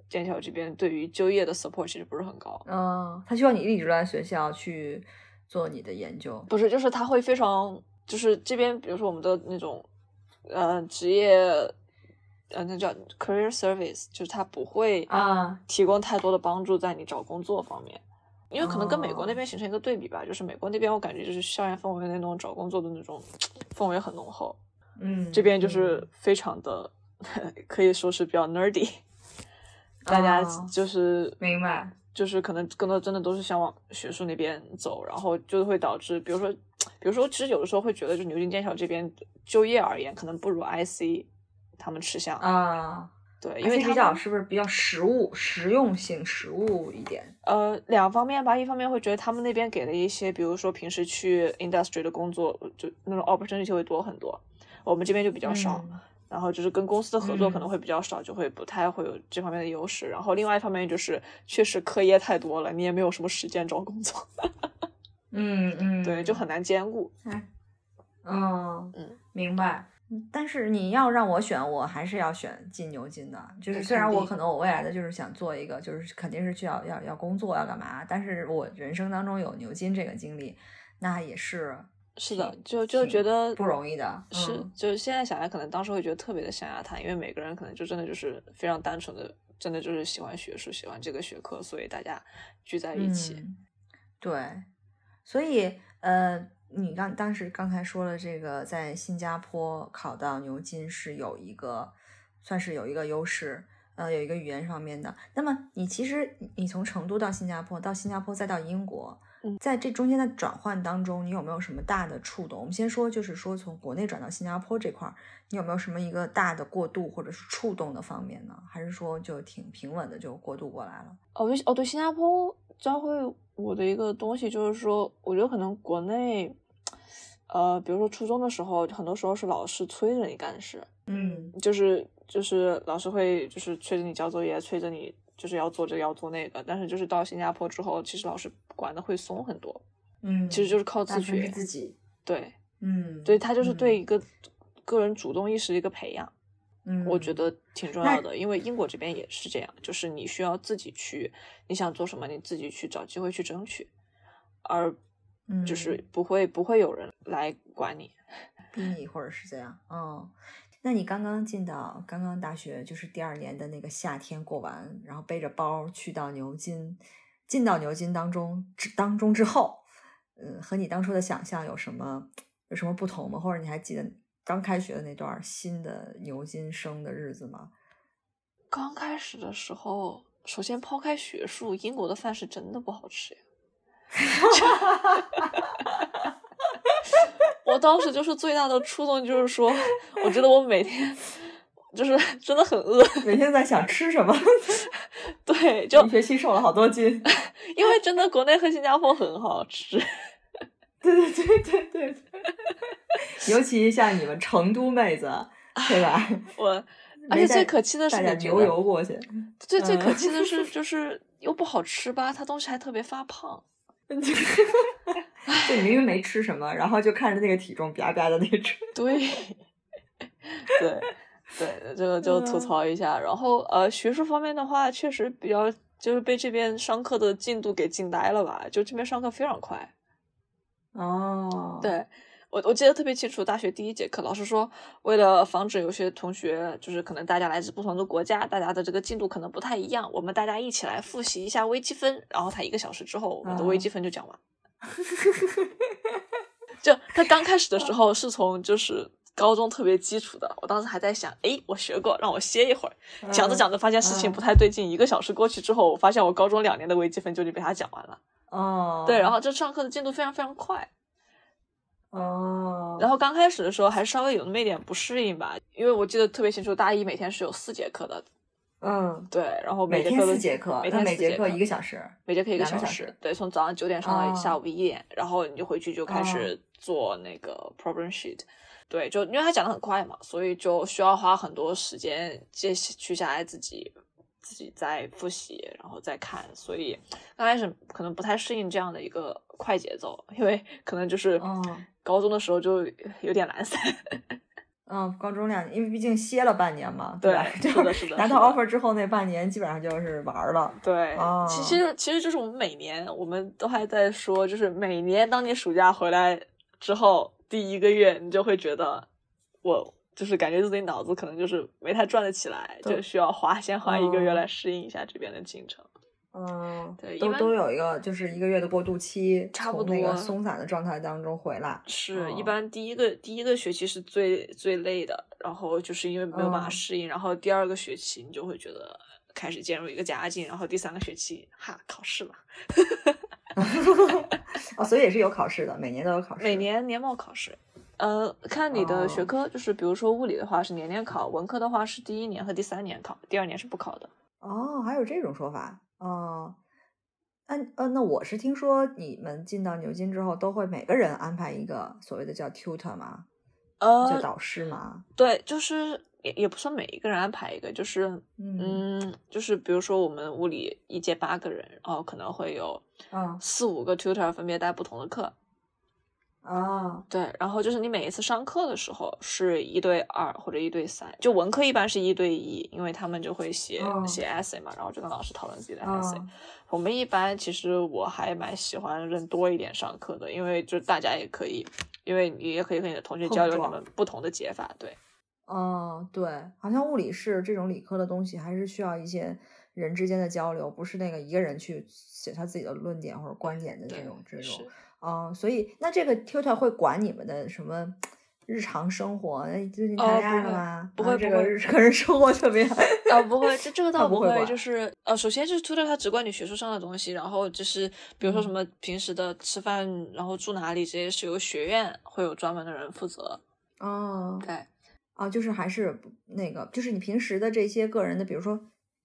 剑桥这边对于就业的 support 其实不是很高，嗯，他希望你一直在学校去做你的研究。不是，就是他会非常，就是这边比如说我们的那种呃职业，呃那叫 career service，就是他不会啊提供太多的帮助在你找工作方面。因为可能跟美国那哦。边形成一个对比吧，就是美国那边我感觉就是校园氛围那种找工作的那种 氛围很浓厚，嗯，这边就是。嗯非常的 可以说是比较 nerdy，大家哦就是明白。就是可能更多真的都是想往学术那边走，然后就会导致，比如说，比如说，其实有的时候会觉得，就牛津、剑桥这边就业而言，可能不如 IC 他们吃香，啊，对，因为比较是不是比较实务、实用性、实务一点？呃两方面吧，一方面会觉得他们那边给的一些，比如说平时去 industry 的工作，就那种 opportunity 会多很多，我们这边就比较少。嗯然后就是跟公司的合作可嗯能会比较少，就会不太会有这方面的优势。然后另外一方面就是，确实课业太多了，你也没有什么时间找工作，嗯嗯，对，就很难兼顾。嗯嗯，明白。但是你要让我选，我还是要选进牛津的。就是虽然我可能我未来的就是想做一个，就是肯定是需要要要工作要干嘛，但是我人生当中有牛津这个经历，那也是是的，就就觉得不容易的。是嗯，就是现在想来，可能当时会觉得特别的象牙塔，因为每个人可能就真的就是非常单纯的，真的就是喜欢学术，喜欢这个学科，所以大家聚在一起。嗯对，所以呃，你刚当时刚才说了这个，在新加坡考到牛津是有一个算是有一个优势，呃，有一个语言方面的。那么你其实你从成都到新加坡，到新加坡再到英国，嗯在这中间的转换当中，你有没有什么大的触动？我们先说，就是说从国内转到新加坡这块儿，你有没有什么一个大的过渡或者是触动的方面呢？还是说就挺平稳的就过渡过来了？哦，对，哦，对，新加坡教会我的一个东西就是说，我觉得可能国内，呃，比如说初中的时候，很多时候是老师催着你干事，嗯就是就是老师会就是催着你交作业，催着你就是要做这个要做那个，但是就是到新加坡之后，其实老师管的会松很多，嗯，其实就是靠自大部分是学，自己。对，嗯，对，他就是对嗯一个个人主动意识的一个培养。嗯，我觉得挺重要的，因为英国这边也是这样，就是你需要自己去，你想做什么，你自己去找机会去争取，而就是嗯不会不会有人来管你。逼你或者是这样。嗯，那你刚刚进到刚刚大学就是第二年的那个夏天过完，然后背着包去到牛津，进到牛津当中之当中之后，嗯，和你当初的想象有什么有什么不同吗？或者你还记得刚开学的那段新的牛津生的日子吗？刚开始的时候，首先抛开学术，英国的饭是真的不好吃呀。我当时就是最大的触动，就是说，我觉得我每天就是真的很饿，每天在想吃什么？对，就一学期瘦了好多斤。因为真的国内和新加坡很好吃。对对对对对对，尤其像你们成都妹子，对吧？我，而且最可气的是牛油过去，最最可嗯气的是，就是又不好吃吧，它东西还特别发胖。就你明明没吃什么，然后就看着那个体重吧吧的那个吃。对，对，对，这个就吐嗯槽一下。然后呃，学术方面的话，确实比较就是被这边上课的进度给惊呆了吧？就这边上课非常快。哦，，对，我我记得特别清楚，大学第一节课，老师说，为了防止有些同学就是可能大家来自不同的国家，大家的这个进度可能不太一样，我们大家一起来复习一下微积分。然后他一个小时之后，我们的微积分就讲完。就他刚开始的时候是从就是高中特别基础的，我当时还在想，哎，我学过，让我歇一会儿。讲着讲着发现事情不太对劲，一个小时过去之后，我发现我高中两年的微积分就已经被他讲完了。哦，对，然后这上课的进度非常非常快。哦，然后刚开始的时候还稍微有那么一点不适应吧，因为我记得特别清楚，大一每天是有四节课的。嗯，对，然后每天四节课，每天每节课一个小时，每节课一个小时，对，从早上九点上到下午一点，然后你就回去就开始做那个 problem sheet，对，就因为他讲的很快嘛，所以就需要花很多时间接取下来自己自己再复习，然后再看，所以刚开始可能不太适应这样的一个快节奏，因为可能就是高中的时候就有点懒散。嗯，高中两年，因为毕竟歇了半年嘛，对吧？是的，是的。拿到 offer 之后那半年，基本上就是玩了。对，其实其实就是我们每年，我们都还在说，就是每年当你暑假回来之后，第一个月你就会觉得，我就是感觉自己脑子可能就是没太转得起来，就需要花先花一个月来适应一下这边的进程。嗯，对，都都有一个就是一个月的过渡期，差不多那个松散的状态当中回来。是一般第一个第一个学期是最最累的，然后就是因为没有办法适应，然后第二个学期你就会觉得开始渐入一个佳境，然后第三个学期哈考试嘛，哦，所以也是有考试的，每年都有考试，每年年末考试。呃，看你的学科，就是比如说物理的话是年年考，文科的话是第一年和第三年考，第二年是不考的。哦，还有这种说法。哦，那呃，那我是听说你们进到牛津之后，都会每个人安排一个所谓的叫 tutor 吗？呃，叫导师吗？对，就是也也不算每一个人安排一个，就是嗯，就是比如说我们物理一届八个人，然后可能会有嗯四五个 tutor 分别带不同的课。啊，对，然后就是你每一次上课的时候是一对二或者一对三，就文科一般是一对一，因为他们就会写写 essay 嘛，然后就跟老师讨论自己的 essay。我们一般其实我还蛮喜欢人多一点上课的，因为就大家也可以，因为你也可以和你的同学交流你们不同的解法。对，哦，对，好像物理是这种理科的东西，还是需要一些人之间的交流，不是那个一个人去写他自己的论点或者观点的这种这种。哦，所以那这个 tutor 会管你们的什么日常生活？最近谈恋爱了吗？不会，这个个人生活怎么样啊，不会，这这个倒不会，就是呃，首先就是 tutor 他只管你学术上的东西，然后就是比如说什么平时的吃饭，然后住哪里这些是由学院会有专门的人负责。哦，对，啊，就是还是那个，就是你平时的这些个人的，比如说。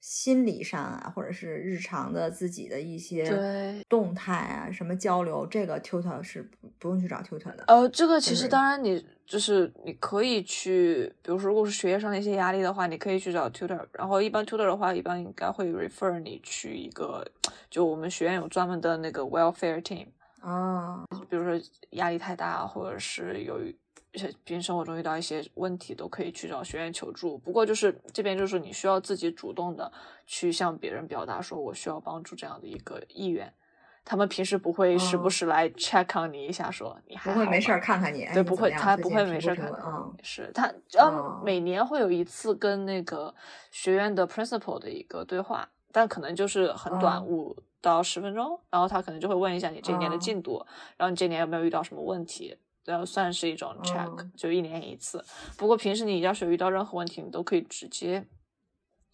心理上啊，或者是日常的自己的一些动态啊，什么交流，这个 tutor 是不不用去找 tutor 的。呃，这个其实当然你就是你可以去，比如说如果是学业上的一些压力的话，你可以去找 tutor。然后一般 tutor 的话，一般应该会 refer 你去一个，就我们学院有专门的那个 welfare team 啊，比如说压力太大，或者是有。平时生活中遇到一些问题，都可以去找学院求助。不过就是这边就是你需要自己主动的去向别人表达，说我需要帮助这样的一个意愿。他们平时不会时不时来 check on 你一下，说你还不会没事看看你。对，不会，他不会没事看。嗯，是他，嗯，每年会有一次跟那个学院的 principal 的一个对话，但可能就是很短，五到十分钟。然后他可能就会问一下你这一年的进度，然后你这年有没有遇到什么问题。然后算是一种 check，就一年一次。不过平时你要是遇到任何问题，你都可以直接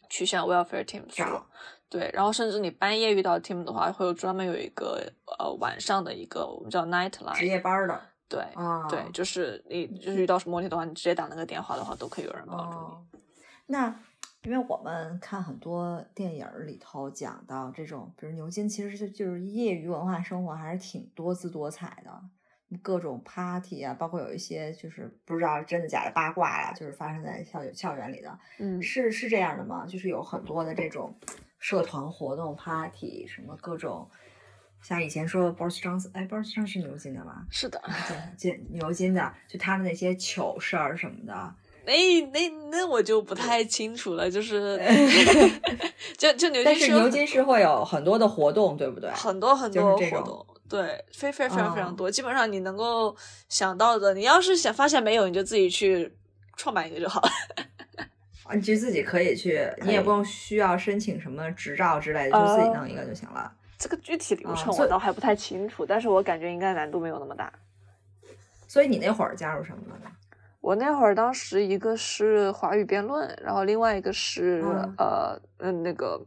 去向 welfare team 说。对，然后甚至你半夜遇到 team 的话，会有专门有一个呃晚上的一个我们叫 night line 值夜班的。对，对，就是你就是遇到什么问题的话，你直接打那个电话的话，都可以有人帮助你。那因为我们看很多电影里头讲到这种，比如牛津，其实就就是业余文化生活还是挺多姿多彩的。各种 party 啊，包括有一些就是不知道真的假的八卦呀，就是发生在校校园里的，嗯，是是这样的吗？就是有很多的这种社团活动 party，什么各种，像以前说 Boris Johnson，哎，Boris Johnson 是牛津的吗？是的，牛牛津的，就他们那些糗事儿什么的。那那那我就不太清楚了，就是 就就牛津，但是牛津是会有很多的活动，对不对？很多很多活动。对，非非非常非常哦多，基本上你能够想到的，你要是想发现没有，你就自己去创办一个就好了。啊你就自己可以去，以你也不用需要申请什么执照之类的，就自己呃弄一个就行了。这个具体流程我倒还不太清楚，但是我感觉应该难度没有那么大。所以你那会儿加入什么了呢？我那会儿当时一个是华语辩论，然后另外一个是、嗯呃嗯那个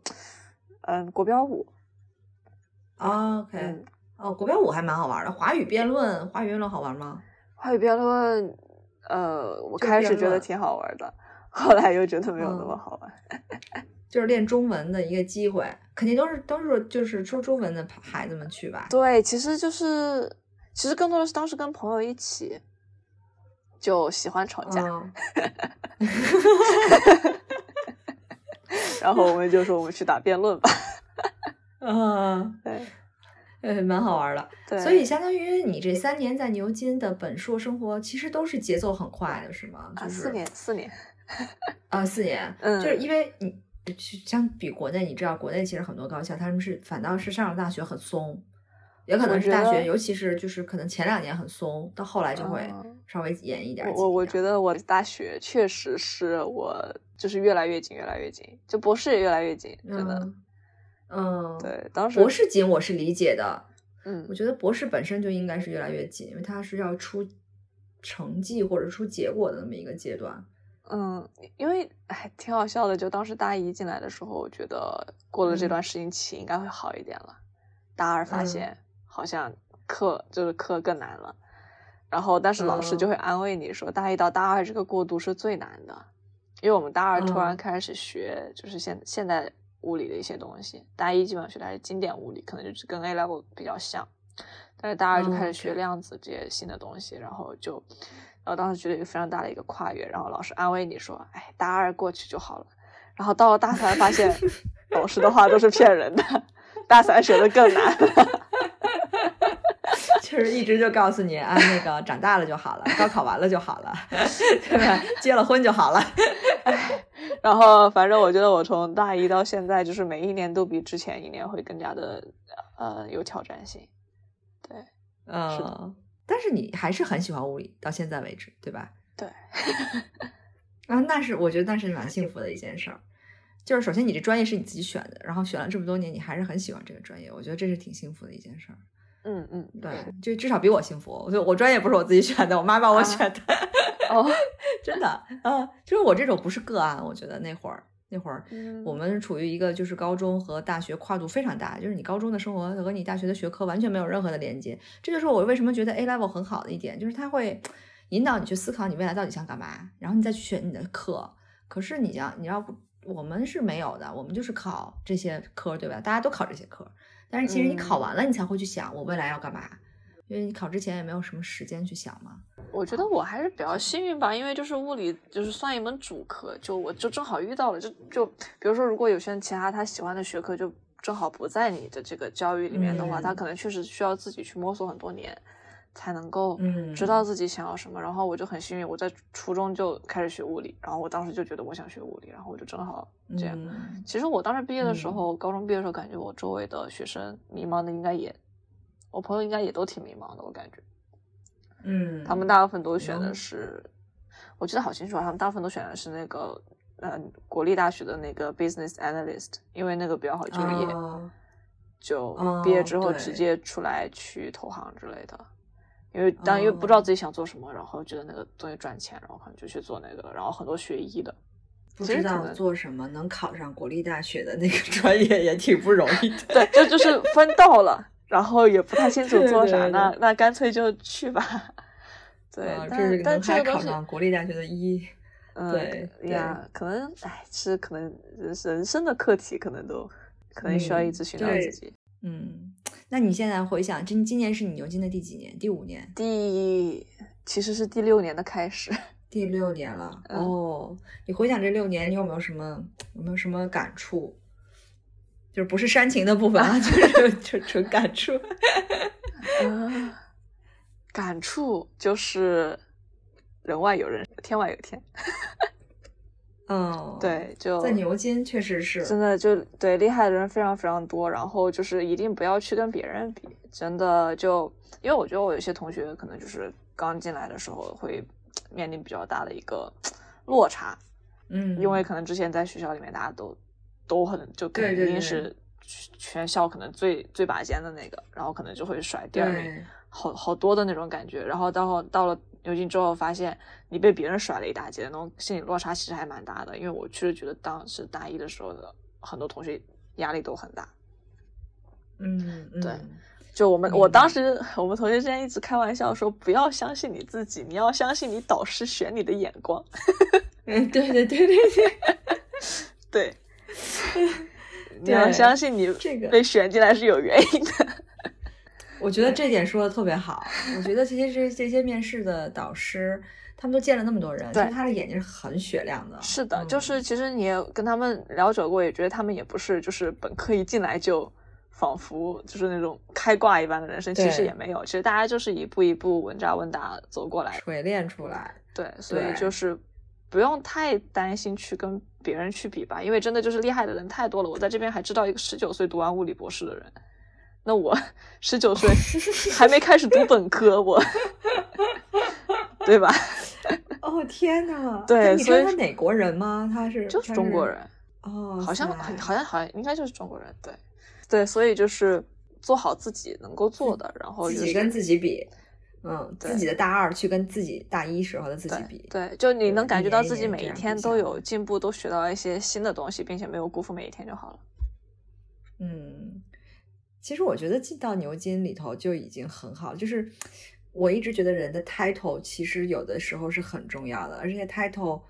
嗯国标舞，哦 OK，、嗯，哦，国标舞还蛮好玩的。华语辩论，华语辩论好玩吗？华语辩论呃我开始觉得挺好玩的，后来又觉得没有那么嗯好玩。就是练中文的一个机会，肯定都是都是就是说中文的孩子们去吧。对，其实就是其实更多的是当时跟朋友一起就喜欢吵架，嗯，然后我们就说我们去打辩论吧。嗯，对呃，蛮好玩的。对，所以相当于你这三年在牛津的本硕生活，其实都是节奏很快的，是吗？啊就是四年四年，啊，四年，嗯就是因为你去相比国内，你知道国内其实很多高校他们是反倒是上了大学很松，也可能是大学，尤其是就是可能前两年很松，到后来就会嗯稍微严一点。我我觉得我大学确实是我就是越来越紧，越来越紧，就博士也越来越紧，真的。嗯嗯，，对，当时博士紧我是理解的，嗯我觉得博士本身就应该是越来越紧，因为它是要出成绩或者出结果的那么一个阶段。嗯，因为哎挺好笑的，就当时大一进来的时候，我觉得过了这嗯段适应期应该会好一点了。大二发嗯现好像课就是课更难了，然后但是老师就嗯会安慰你说，大一到大二这个过渡是最难的，因为我们大二突然嗯开始学就是现现代物理的一些东西，大一基本上学的还是经典物理，可能就是跟 A level 比较像，但是大二就开嗯始学量子这些新的东西，然后就，然后当时觉得一个非常大的一个跨越，然后老师安慰你说，哎，大二过去就好了，然后到了大三发现 老师的话都是骗人的，大三学的更难。就是一直就告诉你啊，那个长大了就好了，高考完了就好了，对吧？结了婚就好了。然后反正我觉得我从大一到现在，就是每一年都比之前一年会更加的呃有挑战性。对嗯，但是你还是很喜欢物理，到现在为止，对吧？对，啊，那是我觉得那是蛮幸福的一件事儿。就是首先你这专业是你自己选的，然后选了这么多年，你还是很喜欢这个专业，我觉得这是挺幸福的一件事儿。嗯嗯，对，就至少比我幸福。我就我专业不是我自己选的，我妈帮我选的，哦，真的啊，就是我这种不是个案。我觉得那会儿那会儿嗯我们处于一个就是高中和大学跨度非常大，就是你高中的生活和你大学的学科完全没有任何的连接。这就是我为什么觉得 A level 很好的一点，就是它会引导你去思考你未来到底想干嘛，然后你再去选你的课。可是你要你要不，我们是没有的，我们就是考这些科，对吧？大家都考这些科，但是其实你考完了，你才会去想我未来要干嘛，因为你考之前也没有什么时间去想嘛。我觉得我还是比较幸运吧，因为就是物理就是算一门主科，就我就正好遇到了，就就比如说如果有些人其他他喜欢的学科就正好不在你的这个教育里面的话，嗯他可能确实需要自己去摸索很多年，才能够嗯知道自己想要什么。然后我就很幸运，我在初中就开始学物理，然后我当时就觉得我想学物理，然后我就正好这样。嗯其实我当时毕业的时嗯候，高中毕业的时候，感觉我周围的学生迷茫的应该也，我朋友应该也都挺迷茫的，我感觉。嗯，他们大部分都选的嗯是，我记得好清楚啊，他们大部分都选的是那个，呃，国立大学的那个 business analyst，因为那个比较好就业，哦就毕业之后哦直接出来去投行之类的。因为当因为不知哦道自己想做什么，然后觉得那个东西赚钱，然后可能就去做那个，然后很多学医的，不知道做什么能考上国立大学的那个专业也挺不容易的。对，这就是分到了，然后也不太清楚做啥，对对那那干脆就去吧。对，啊但这是能但还考上国立大学的一。嗯，对对呀，可能哎，是可能人人生的课题，可能都可能需要一嗯直寻找自己。嗯，那你现在回想，今今年是你牛津的第几年？第五年、第其实是第六年的开始，第六年了。嗯哦，你回想这六年，你有没有什么有没有什么感触？就是不是煽情的部分啊，就是就纯感触。啊，感触就是人外有人，天外有天。嗯，对，就在牛津确实是真的就对厉害的人非常非常多，然后就是一定不要去跟别人比，真的就因为我觉得我有些同学可能就是刚进来的时候会面临比较大的一个落差，嗯，因为可能之前在学校里面大家都都很就肯定是全校可能最最拔尖的那个，然后可能就会甩第二名，好好多的那种感觉，然后到到了牛津之后，发现你被别人甩了一大截，那种心理落差其实还蛮大的。因为我确实觉得当时大一的时候的很多同学压力都很大。嗯，嗯对。就我们我当时我们同学之间一直开玩笑说，不要相信你自己，你要相信你导师选你的眼光。嗯，对对对对对，对，你要相信你这个被选进来是有原因的。我觉得这点说的特别好。我觉得这些这这些面试的导师，他们都见了那么多人，其实他的眼睛是很雪亮的。是的，嗯就是其实你也跟他们聊久过，也觉得他们也不是就是本科一进来就仿佛就是那种开挂一般的人生，其实也没有，其实大家就是一步一步稳扎稳打走过来。锤炼出来。对，所以就是不用太担心去跟别人去比吧，因为真的就是厉害的人太多了。我在这边还知道一个十九岁读完物理博士的人，那我 十九岁 还没开始读本科，我 对吧？哦天呐！对所以他哪国人吗？他是就是中国人。哦，好像很好像好像应该就是中国人，对对，所以就是做好自己能够做的，然后就是自己跟自己比，嗯，自己的大二去跟自己大一时候的自己比，对，就你能感觉到自己每一天都有进步，都学到了一些新的东西，并且没有辜负每一天就好了。嗯，其实我觉得进到牛津里头就已经很好，就是我一直觉得人的 title 其实有的时候是很重要的，而且 title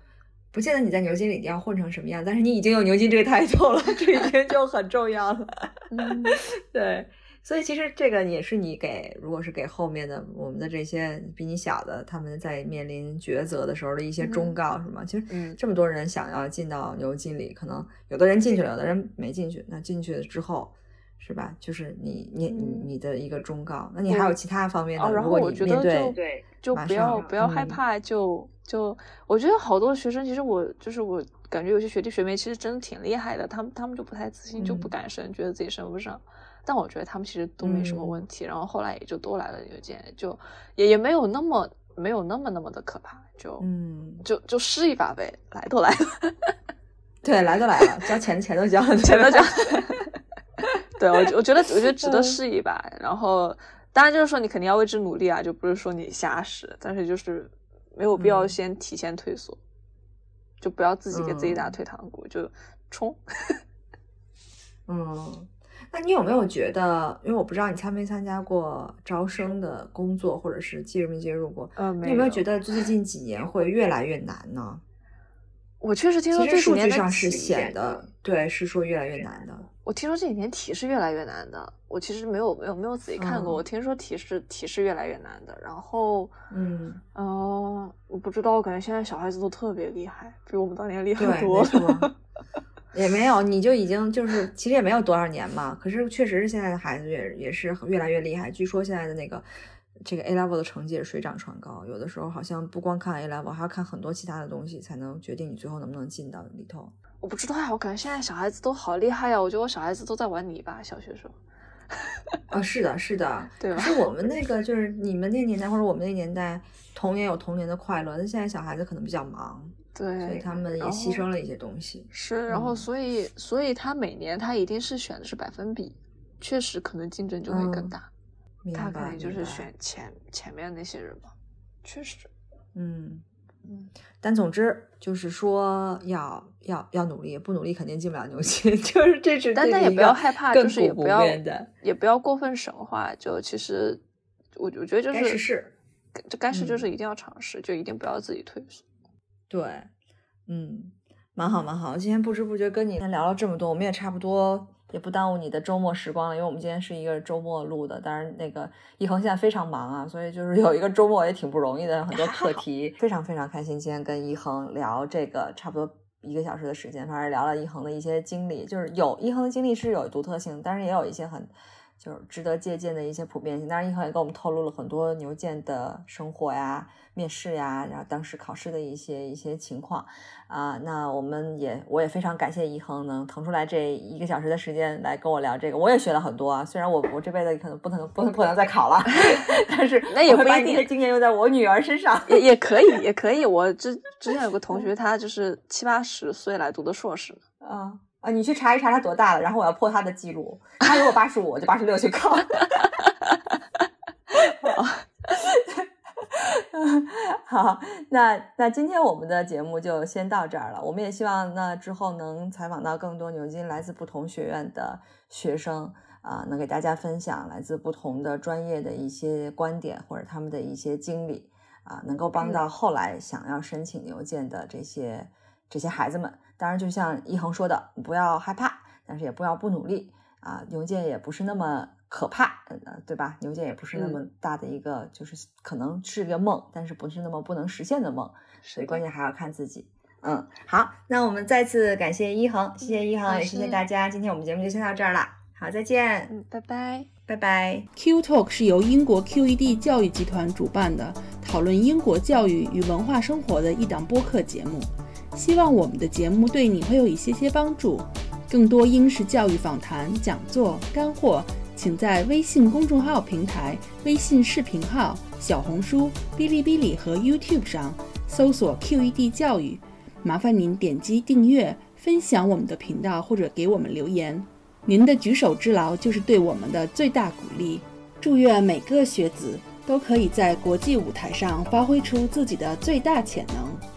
不见得你在牛津里一定要混成什么样，但是你已经有牛津这个 title 了，这已经就很重要了。嗯，对，所以其实这个也是你给，如果是给后面的我们的这些比你小的，他们在面临抉择的时候的一些忠告，是吗？其实嗯这么多人想要进到牛津里，可能有的人进去了，有的人没进去。那进去了之后，是吧？就是你你你嗯你的一个忠告。那你还有其他方面的？哦，然如果后我觉得你面对就对就不要不要害嗯怕，就就我觉得好多学生，其实我就是我感觉有些学弟学妹其实真的挺厉害的，他们他们就不太自信，就不嗯敢升，觉得自己升不上。但我觉得他们其实都没什么嗯。问题，然后后来也就都来了邮件，就也也没有那么没有那么那么的可怕，就、嗯，就就试一把呗，来都来了，对，来都来了，交钱钱都交了，钱都交。对我我觉得我觉得值得嗯试一把，然后当然就是说你肯定要为之努力啊，就不是说你瞎试，但是就是没有必要嗯。先提前退缩，就不要自己给自己打嗯。退堂鼓，就冲。嗯，那你有没有觉得？因为我不知道你参没参加过招生的工作，或者是介入没介入过？嗯，你有没有觉得最近几年会越来越难呢？我确实听说这几年的据上是显得，对，是说越来越难的。我听说这几年题是越来越难的，我其实没有没有没有仔细看过，嗯我听说题是题是越来越难的，然后。嗯，嗯、我不知道，我感觉现在小孩子都特别厉害，比我们当年厉害，多了。错。也没有，你就已经就是，其实也没有多少年嘛。可是确实是现在的孩子也也是越来越厉害。据说现在的那个这个 A level 的成绩也是水涨船高，有的时候好像不光看 A level，还要看很多其他的东西，才能决定你最后能不能进到里头。我不知道呀，我感觉现在小孩子都好厉害呀！我觉得我小孩子都在玩泥巴，小学时候。啊，是的，是的，对吧可是我们那个就是你们那个年代或者我们那个年代，童年有童年的快乐，但现在小孩子可能比较忙，对，所以他们也牺牲了一些东西。是，然后嗯所以所以他每年他一定是选的是百分比，确实可能竞争就会更嗯大。明他白，肯定就是选前前面那些人吧，确实。嗯。嗯，但总之就是说要要要努力，不努力肯定进不了牛津，就是这是但但也不要害怕，就是也不要，也不要过分神话。就其实我我觉得就该试就该试就嗯是一定要尝试，就一定不要自己退缩。对，嗯，蛮好蛮好。今天不知不觉跟你聊了这么多，我们也差不多也不耽误你的周末时光了，因为我们今天是一个周末录的。当然，那个一恒现在非常忙啊，所以就是有一个周末也挺不容易的，很多课题。非常非常开心，今天跟一恒聊这个差不多。一个小时的时间，反正聊了一恒的一些经历，就是有一恒的经历是有独特性，但是也有一些很就是值得借鉴的一些普遍性。当然，一恒也给我们透露了很多牛剑的生活呀、面试呀，然后当时考试的一些一些情况啊。那我们也我也非常感谢一恒能腾出来这一个小时的时间来跟我聊这个，我也学了很多啊。虽然我我这辈子可能不能不能不能再考了，但是那也不一定，经验用在我女儿身上也也可以也可以。我之 之前有个同学，他就是七八十岁来读的硕士。啊啊！你去查一查他多大了，然后我要破他的记录。他如果八十五，我就八十六去考。好，那那今天我们的节目就先到这儿了。我们也希望那之后能采访到更多牛津来自不同学院的学生啊，能给大家分享来自不同的专业的一些观点或者他们的一些经历啊，能够帮到后来想要申请牛剑的这些这些孩子们。当然，就像一恒说的，不要害怕，但是也不要不努力啊。牛剑也不是那么可怕，呃，对吧？牛剑也不是那么大的一个，就是可能是个梦，但是不是那么不能实现的梦。所以关键还要看自己。嗯，好，那我们再次感谢一恒，谢谢一恒，也谢谢大家。今天我们节目就先到这儿了，好，再见，嗯，拜拜，拜拜。Q Talk 是由英国 QED 教育集团主办的，讨论英国教育与文化生活的一档播客节目。希望我们的节目对你会有一些些帮助。更多英式教育访谈、讲座、干货，请在微信公众号平台、微信视频号、小红书、哔哩哔哩和 YouTube 上搜索 QED 教育。麻烦您点击订阅、分享我们的频道，或者给我们留言。您的举手之劳就是对我们的最大鼓励。祝愿每个学子都可以在国际舞台上发挥出自己的最大潜能。